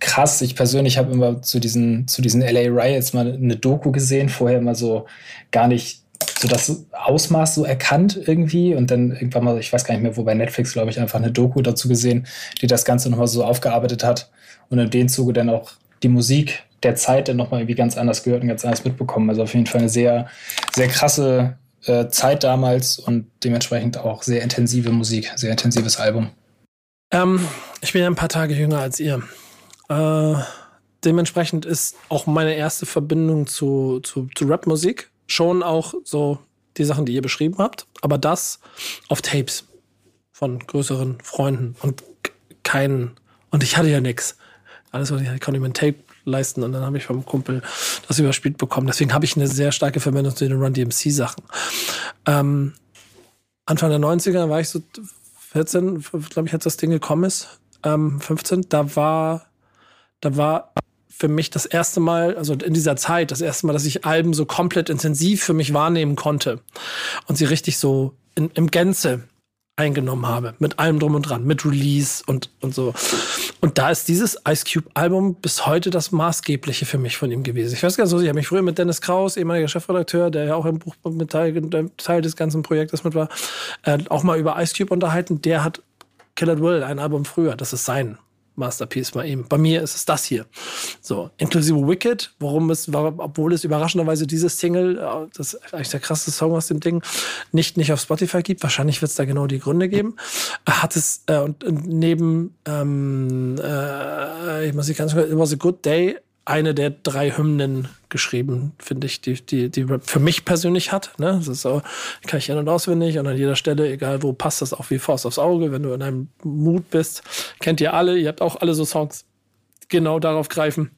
S4: krass. Ich persönlich habe immer zu diesen, zu diesen LA Riots mal eine Doku gesehen, vorher immer so gar nicht so das Ausmaß so erkannt irgendwie und dann irgendwann mal, ich weiß gar nicht mehr, wo bei Netflix, glaube ich, einfach eine Doku dazu gesehen, die das Ganze nochmal so aufgearbeitet hat und in dem Zuge dann auch die Musik der Zeit dann nochmal irgendwie ganz anders gehört und ganz anders mitbekommen. Also auf jeden Fall eine sehr, sehr krasse äh, Zeit damals und dementsprechend auch sehr intensive Musik, sehr intensives Album.
S1: Ähm, ich bin ja ein paar Tage jünger als ihr. Äh, dementsprechend ist auch meine erste Verbindung zu, zu, zu Rap-Musik schon auch so die Sachen, die ihr beschrieben habt, aber das auf Tapes von größeren Freunden und keinen. Und ich hatte ja nichts. Alles, was ich hatte, konnte ich mir ein Tape leisten und dann habe ich vom Kumpel das überspielt bekommen. Deswegen habe ich eine sehr starke Verbindung zu den Run DMC Sachen. Ähm, Anfang der 90er war ich so 14, glaube ich, als das Ding gekommen ist, ähm, 15, da war, da war für mich das erste Mal, also in dieser Zeit, das erste Mal, dass ich Alben so komplett intensiv für mich wahrnehmen konnte und sie richtig so in, im Gänze eingenommen habe, mit allem drum und dran, mit Release und, und so. Und da ist dieses Ice Cube Album bis heute das maßgebliche für mich von ihm gewesen. Ich weiß ganz so, ich habe mich früher mit Dennis Kraus, ehemaliger Chefredakteur, der ja auch im Buch mit Teil, Teil des ganzen Projektes mit war, äh, auch mal über Ice Cube unterhalten. Der hat Killer Will, ein Album früher, das ist sein Masterpiece bei ihm. Bei mir ist es das hier. So, inklusive Wicked, worum es, obwohl es überraschenderweise dieses Single, äh, das ist eigentlich der krasseste Song aus dem Ding, nicht, nicht auf Spotify gibt. Wahrscheinlich wird es da genau die Gründe geben. Hat es, äh, und neben, ähm, äh, ich muss nicht ganz, it was a good day, eine der drei Hymnen geschrieben, finde ich, die, die, die Rap für mich persönlich hat. Ne? Das ist so, kann ich in- und auswendig und an jeder Stelle, egal wo, passt das auch wie Faust aufs Auge. Wenn du in einem Mut bist, kennt ihr alle, ihr habt auch alle so Songs, genau darauf greifen.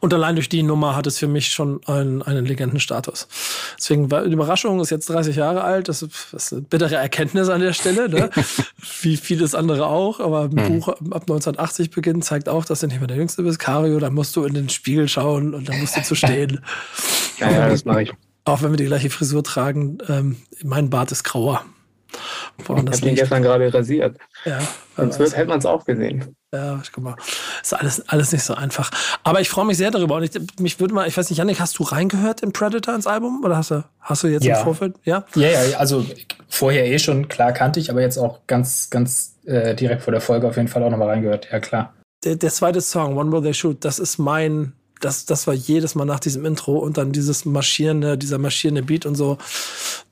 S1: Und allein durch die Nummer hat es für mich schon einen, einen Legendenstatus. Deswegen war die Überraschung, ist jetzt 30 Jahre alt, das ist eine bittere Erkenntnis an der Stelle, ne? wie vieles andere auch. Aber ein mhm. Buch ab 1980 beginnt, zeigt auch, dass du nicht mehr der Jüngste bist. Cario, da musst du in den Spiegel schauen und dann musst du zu stehen.
S6: ja, ja, das mache ich.
S1: Auch wenn wir die gleiche Frisur tragen, ähm, mein Bart ist grauer.
S6: Woran ich habe den gestern gerade rasiert. Ja, Sonst wird, hätte man es auch gesehen.
S1: Ja, guck mal. Ist alles, alles nicht so einfach. Aber ich freue mich sehr darüber. Und ich, mich würde mal, ich weiß nicht, Janik, hast du reingehört in Predator ins Album? Oder hast du, hast du jetzt ja. im Vorfeld?
S4: Ja? ja, ja, also vorher eh schon, klar kannte ich, aber jetzt auch ganz, ganz äh, direkt vor der Folge auf jeden Fall auch nochmal reingehört. Ja, klar.
S1: Der, der zweite Song, One Will They Shoot, das ist mein, das, das war jedes Mal nach diesem Intro und dann dieses marschierende, dieser marschierende Beat und so,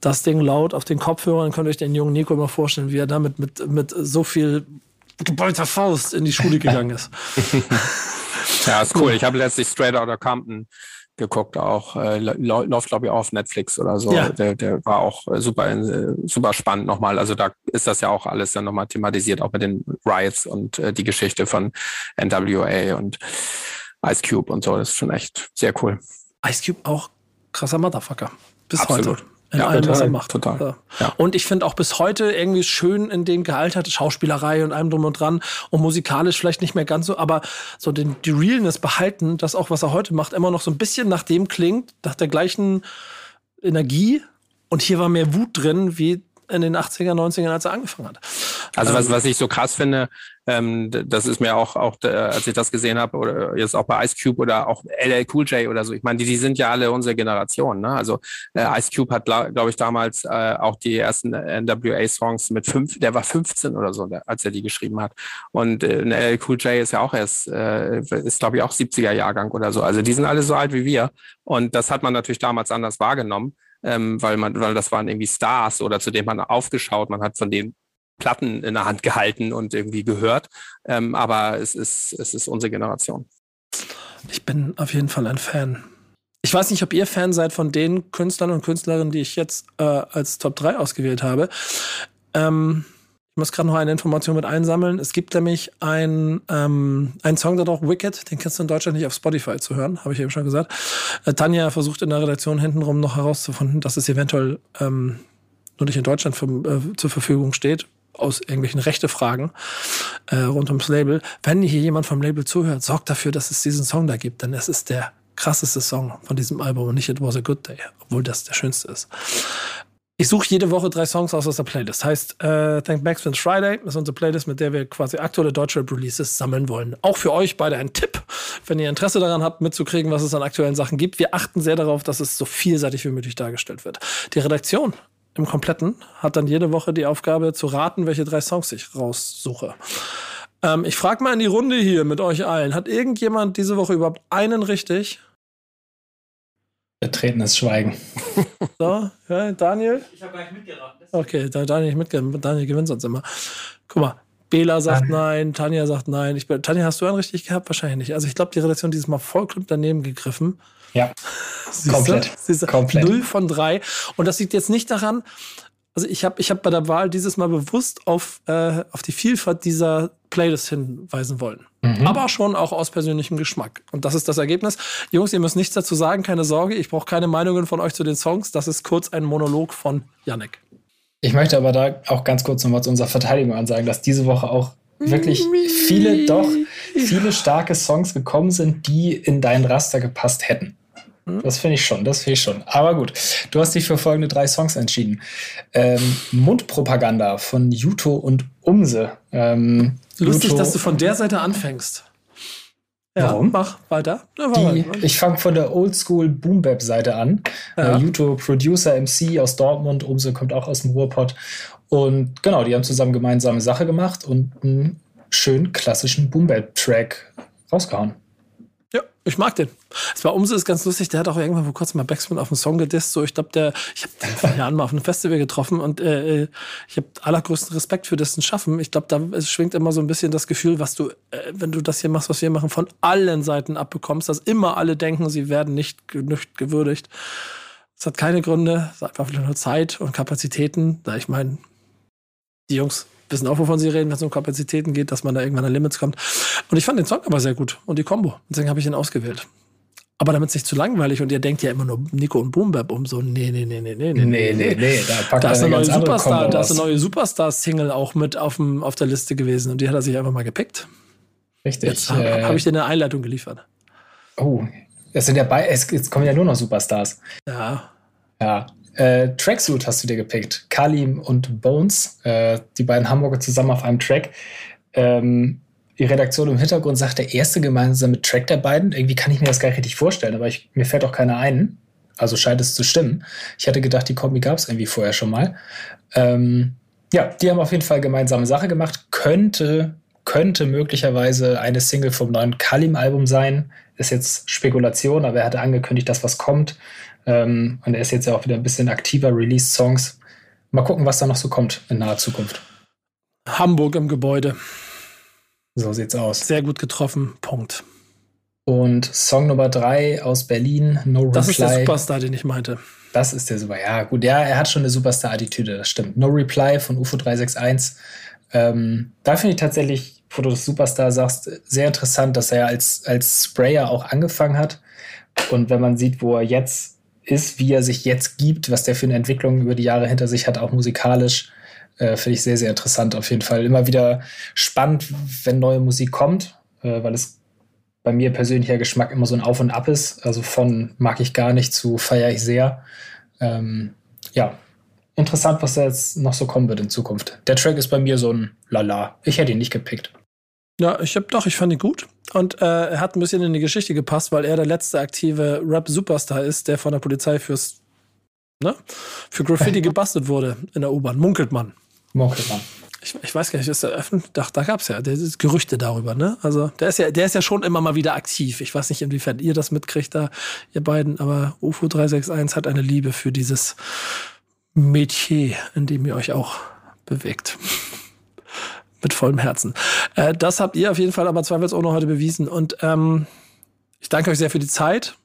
S1: das Ding laut auf den Kopfhörern, könnt ihr euch den jungen Nico mal vorstellen, wie er damit mit, mit so viel geballter Faust in die Schule gegangen ist.
S5: ja, ist cool. Ich habe letztlich Straight Outta Compton geguckt, auch äh, läuft glaube ich auch auf Netflix oder so. Ja. Der, der war auch äh, super äh, super spannend nochmal. Also da ist das ja auch alles dann nochmal thematisiert, auch mit den Riots und äh, die Geschichte von NWA und Ice Cube und so. Das ist schon echt sehr cool.
S1: Ice Cube auch krasser Motherfucker. Bis Absolut. heute. In ja, allem, total, was er macht. Total. Ja. Und ich finde auch bis heute irgendwie schön in dem gealterte Schauspielerei und allem drum und dran und musikalisch vielleicht nicht mehr ganz so, aber so den, die Realness behalten, dass auch was er heute macht, immer noch so ein bisschen nach dem klingt, nach der gleichen Energie. Und hier war mehr Wut drin, wie in den 80er, 90ern, als er angefangen hat.
S5: Also was, ähm, was ich so krass finde, ähm, das ist mir auch, auch äh, als ich das gesehen habe, oder jetzt auch bei Ice Cube oder auch LL Cool J oder so, ich meine, die, die sind ja alle unsere Generation. Ne? Also äh, Ice Cube hat, glaube glaub ich, damals äh, auch die ersten NWA-Songs mit fünf, der war 15 oder so, als er die geschrieben hat. Und äh, LL Cool J ist ja auch erst, äh, ist glaube ich auch 70er Jahrgang oder so. Also die sind alle so alt wie wir. Und das hat man natürlich damals anders wahrgenommen ähm, weil man, weil das waren irgendwie Stars oder zu denen man aufgeschaut, man hat von denen Platten in der Hand gehalten und irgendwie gehört. Ähm, aber es ist, es ist unsere Generation.
S1: Ich bin auf jeden Fall ein Fan. Ich weiß nicht, ob ihr Fan seid von den Künstlern und Künstlerinnen, die ich jetzt äh, als Top 3 ausgewählt habe. Ähm, muss gerade noch eine Information mit einsammeln. Es gibt nämlich ein, ähm, einen Song, der doch Wicked, den kannst du in Deutschland nicht auf Spotify zu hören, habe ich eben schon gesagt. Äh, Tanja versucht in der Redaktion hintenrum noch herauszufinden, dass es eventuell ähm, nur nicht in Deutschland für, äh, zur Verfügung steht, aus irgendwelchen Rechtefragen äh, rund ums Label. Wenn hier jemand vom Label zuhört, sorgt dafür, dass es diesen Song da gibt, denn es ist der krasseste Song von diesem Album und nicht It Was a Good Day, obwohl das der schönste ist. Ich suche jede Woche drei Songs aus aus der Playlist. Heißt, äh, Thank Backspin's Friday ist unsere Playlist, mit der wir quasi aktuelle deutsche Releases sammeln wollen. Auch für euch beide ein Tipp, wenn ihr Interesse daran habt, mitzukriegen, was es an aktuellen Sachen gibt. Wir achten sehr darauf, dass es so vielseitig wie möglich dargestellt wird. Die Redaktion im Kompletten hat dann jede Woche die Aufgabe zu raten, welche drei Songs ich raussuche. Ähm, ich frage mal in die Runde hier mit euch allen. Hat irgendjemand diese Woche überhaupt einen richtig?
S4: Betretenes Schweigen.
S1: So, ja, Daniel? Ich habe gar nicht mitgeraten. Okay, Daniel, mitgeraten. Daniel gewinnt sonst immer. Guck mal, Bela sagt nein, Tanja sagt nein. Ich, Tanja, hast du einen richtig gehabt? Wahrscheinlich nicht. Also ich glaube, die Redaktion dieses Mal vollkommen daneben gegriffen.
S4: Ja, Siehste? komplett.
S1: Siehste? komplett. Null von drei. Und das liegt jetzt nicht daran, also ich habe ich hab bei der Wahl dieses Mal bewusst auf, äh, auf die Vielfalt dieser Playlist hinweisen wollen. Mhm. Aber schon auch aus persönlichem Geschmack. Und das ist das Ergebnis. Jungs, ihr müsst nichts dazu sagen, keine Sorge. Ich brauche keine Meinungen von euch zu den Songs. Das ist kurz ein Monolog von Yannick.
S4: Ich möchte aber da auch ganz kurz nochmal zu unserer Verteidigung ansagen, dass diese Woche auch wirklich viele, doch viele starke Songs gekommen sind, die in dein Raster gepasst hätten. Hm? Das finde ich schon, das finde ich schon. Aber gut, du hast dich für folgende drei Songs entschieden. Ähm, Mundpropaganda von Juto und Umse. Ähm,
S1: Lustig, Juto, dass du von der Seite anfängst. Ja, Warum? Mach weiter. Ja,
S4: Die, ich fange von der Oldschool Boom Bap Seite an. Ja. Äh, Juto Producer MC aus Dortmund, Umse kommt auch aus dem Ruhrpott. Und genau, die haben zusammen gemeinsame Sache gemacht und einen schönen klassischen Boom Bap Track rausgehauen.
S1: Ich mag den. Es war umso ist ganz lustig, der hat auch irgendwann vor kurzem mal Backspin auf einen Song gedisst. So, ich glaube, der, ich habe den vor Jahren mal auf einem Festival getroffen und äh, äh ich habe allergrößten Respekt für dessen Schaffen. Ich glaube, da schwingt immer so ein bisschen das Gefühl, was du, äh, wenn du das hier machst, was wir machen, von allen Seiten abbekommst, dass immer alle denken, sie werden nicht genügt gewürdigt. Es hat keine Gründe, es hat einfach nur Zeit und Kapazitäten. Da ich meine, die Jungs wissen auch, wovon sie reden, wenn es um Kapazitäten geht, dass man da irgendwann an Limits kommt. Und ich fand den Song aber sehr gut und die Combo. Deswegen habe ich ihn ausgewählt. Aber damit es nicht zu langweilig und ihr denkt ja immer nur Nico und Boombap um so, nee, nee, nee, nee, nee, nee, nee, nee, nee. Da, packt da ist eine, neue Superstar, da ist eine neue Superstar-Single auch mit auf, dem, auf der Liste gewesen und die hat er sich einfach mal gepickt.
S4: Richtig.
S1: Jetzt äh, habe ich dir eine Einleitung geliefert.
S4: Oh, es sind ja bei, es, jetzt kommen ja nur noch Superstars.
S1: Ja.
S4: Ja, äh, Tracksuit hast du dir gepickt. Kalim und Bones, äh, die beiden Hamburger zusammen auf einem Track. Ähm, die Redaktion im Hintergrund sagt, der erste gemeinsame Track der beiden. Irgendwie kann ich mir das gar nicht richtig vorstellen, aber ich, mir fällt auch keiner ein. Also scheint es zu stimmen. Ich hatte gedacht, die Kombi gab es irgendwie vorher schon mal. Ähm, ja, die haben auf jeden Fall gemeinsame Sache gemacht. Könnte, könnte möglicherweise eine Single vom neuen Kalim-Album sein. Ist jetzt Spekulation, aber er hatte angekündigt, dass was kommt. Ähm, und er ist jetzt ja auch wieder ein bisschen aktiver, release Songs. Mal gucken, was da noch so kommt in naher Zukunft.
S1: Hamburg im Gebäude.
S4: So sieht's aus.
S1: Sehr gut getroffen. Punkt.
S4: Und Song Nummer drei aus Berlin, No Reply.
S1: Das ist der Superstar, den ich meinte.
S4: Das ist der Super. Ja, gut, ja, er hat schon eine Superstar-Attitüde, das stimmt. No Reply von UFO 361. Ähm, da finde ich tatsächlich, wo du das Superstar sagst, sehr interessant, dass er als, als Sprayer auch angefangen hat. Und wenn man sieht, wo er jetzt ist, wie er sich jetzt gibt, was der für eine Entwicklung über die Jahre hinter sich hat, auch musikalisch. Äh, Finde ich sehr, sehr interessant auf jeden Fall. Immer wieder spannend, wenn neue Musik kommt, äh, weil es bei mir persönlicher Geschmack immer so ein Auf und Ab ist. Also von mag ich gar nicht zu feiere ich sehr. Ähm, ja, interessant, was da jetzt noch so kommen wird in Zukunft. Der Track ist bei mir so ein Lala. Ich hätte ihn nicht gepickt.
S1: Ja, ich hab doch, ich fand ihn gut. Und äh, er hat ein bisschen in die Geschichte gepasst, weil er der letzte aktive Rap-Superstar ist, der von der Polizei fürs, ne, für Graffiti gebastelt wurde in der U-Bahn. Munkelt man.
S4: Munkelt man.
S1: Ich, ich, weiß gar nicht, ist der öffentlich? Da, da gab es ja Gerüchte darüber, ne? Also der ist ja, der ist ja schon immer mal wieder aktiv. Ich weiß nicht, inwiefern ihr das mitkriegt da, ihr beiden, aber UFO 361 hat eine Liebe für dieses Metier, in dem ihr euch auch bewegt mit vollem Herzen. Äh, das habt ihr auf jeden Fall aber zweifelsohne heute bewiesen. Und ähm, ich danke euch sehr für die Zeit.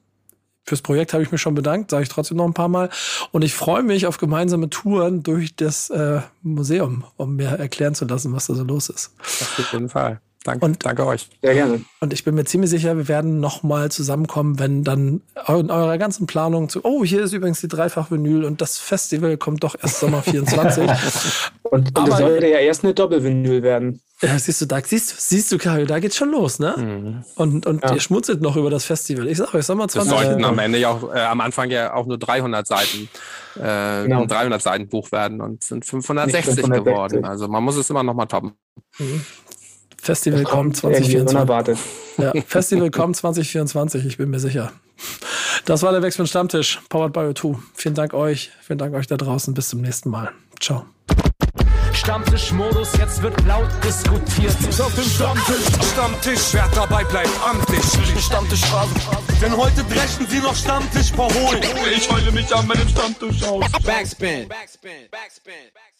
S1: Fürs Projekt habe ich mich schon bedankt, sage ich trotzdem noch ein paar Mal. Und ich freue mich auf gemeinsame Touren durch das äh, Museum, um mir erklären zu lassen, was da so los ist.
S5: Auf jeden Fall. Danke,
S1: und,
S5: danke euch.
S6: Sehr gerne.
S1: Und ich bin mir ziemlich sicher, wir werden noch mal zusammenkommen, wenn dann in eurer ganzen Planung zu, oh, hier ist übrigens die Dreifach-Vinyl und das Festival kommt doch erst Sommer 24.
S6: und, und es sollte ja erst eine Doppel-Vinyl werden.
S1: Ja, siehst du, da siehst, siehst du, Kario, da geht's schon los, ne? Mhm. Und, und ja. ihr schmutzelt noch über das Festival. Ich sag euch, Sommer 20.
S5: Das sollten am Ende ja auch, äh, am Anfang ja auch nur 300 Seiten, äh, genau. ein 300 Seiten Buch werden und sind 560, 560, geworden. Also man muss es immer noch mal toppen. Mhm.
S1: Festival kommt 2024. Ja, Festival kommt 2024, ich bin mir sicher. Das war der Wechsel Stammtisch, powered by O2. Vielen Dank euch, vielen Dank euch da draußen. Bis zum nächsten Mal. Ciao.
S2: Stammtischmodus, jetzt wird laut diskutiert.
S3: Ich auf dem Stammtisch, Stammtisch, wer dabei bleibt, amtlich. Stammtischphase. Denn heute brechen sie noch Stammtisch verholen. Ich heule mich an meinem Stammtisch aus. Backspin. Backspin. Backspin. Backspin.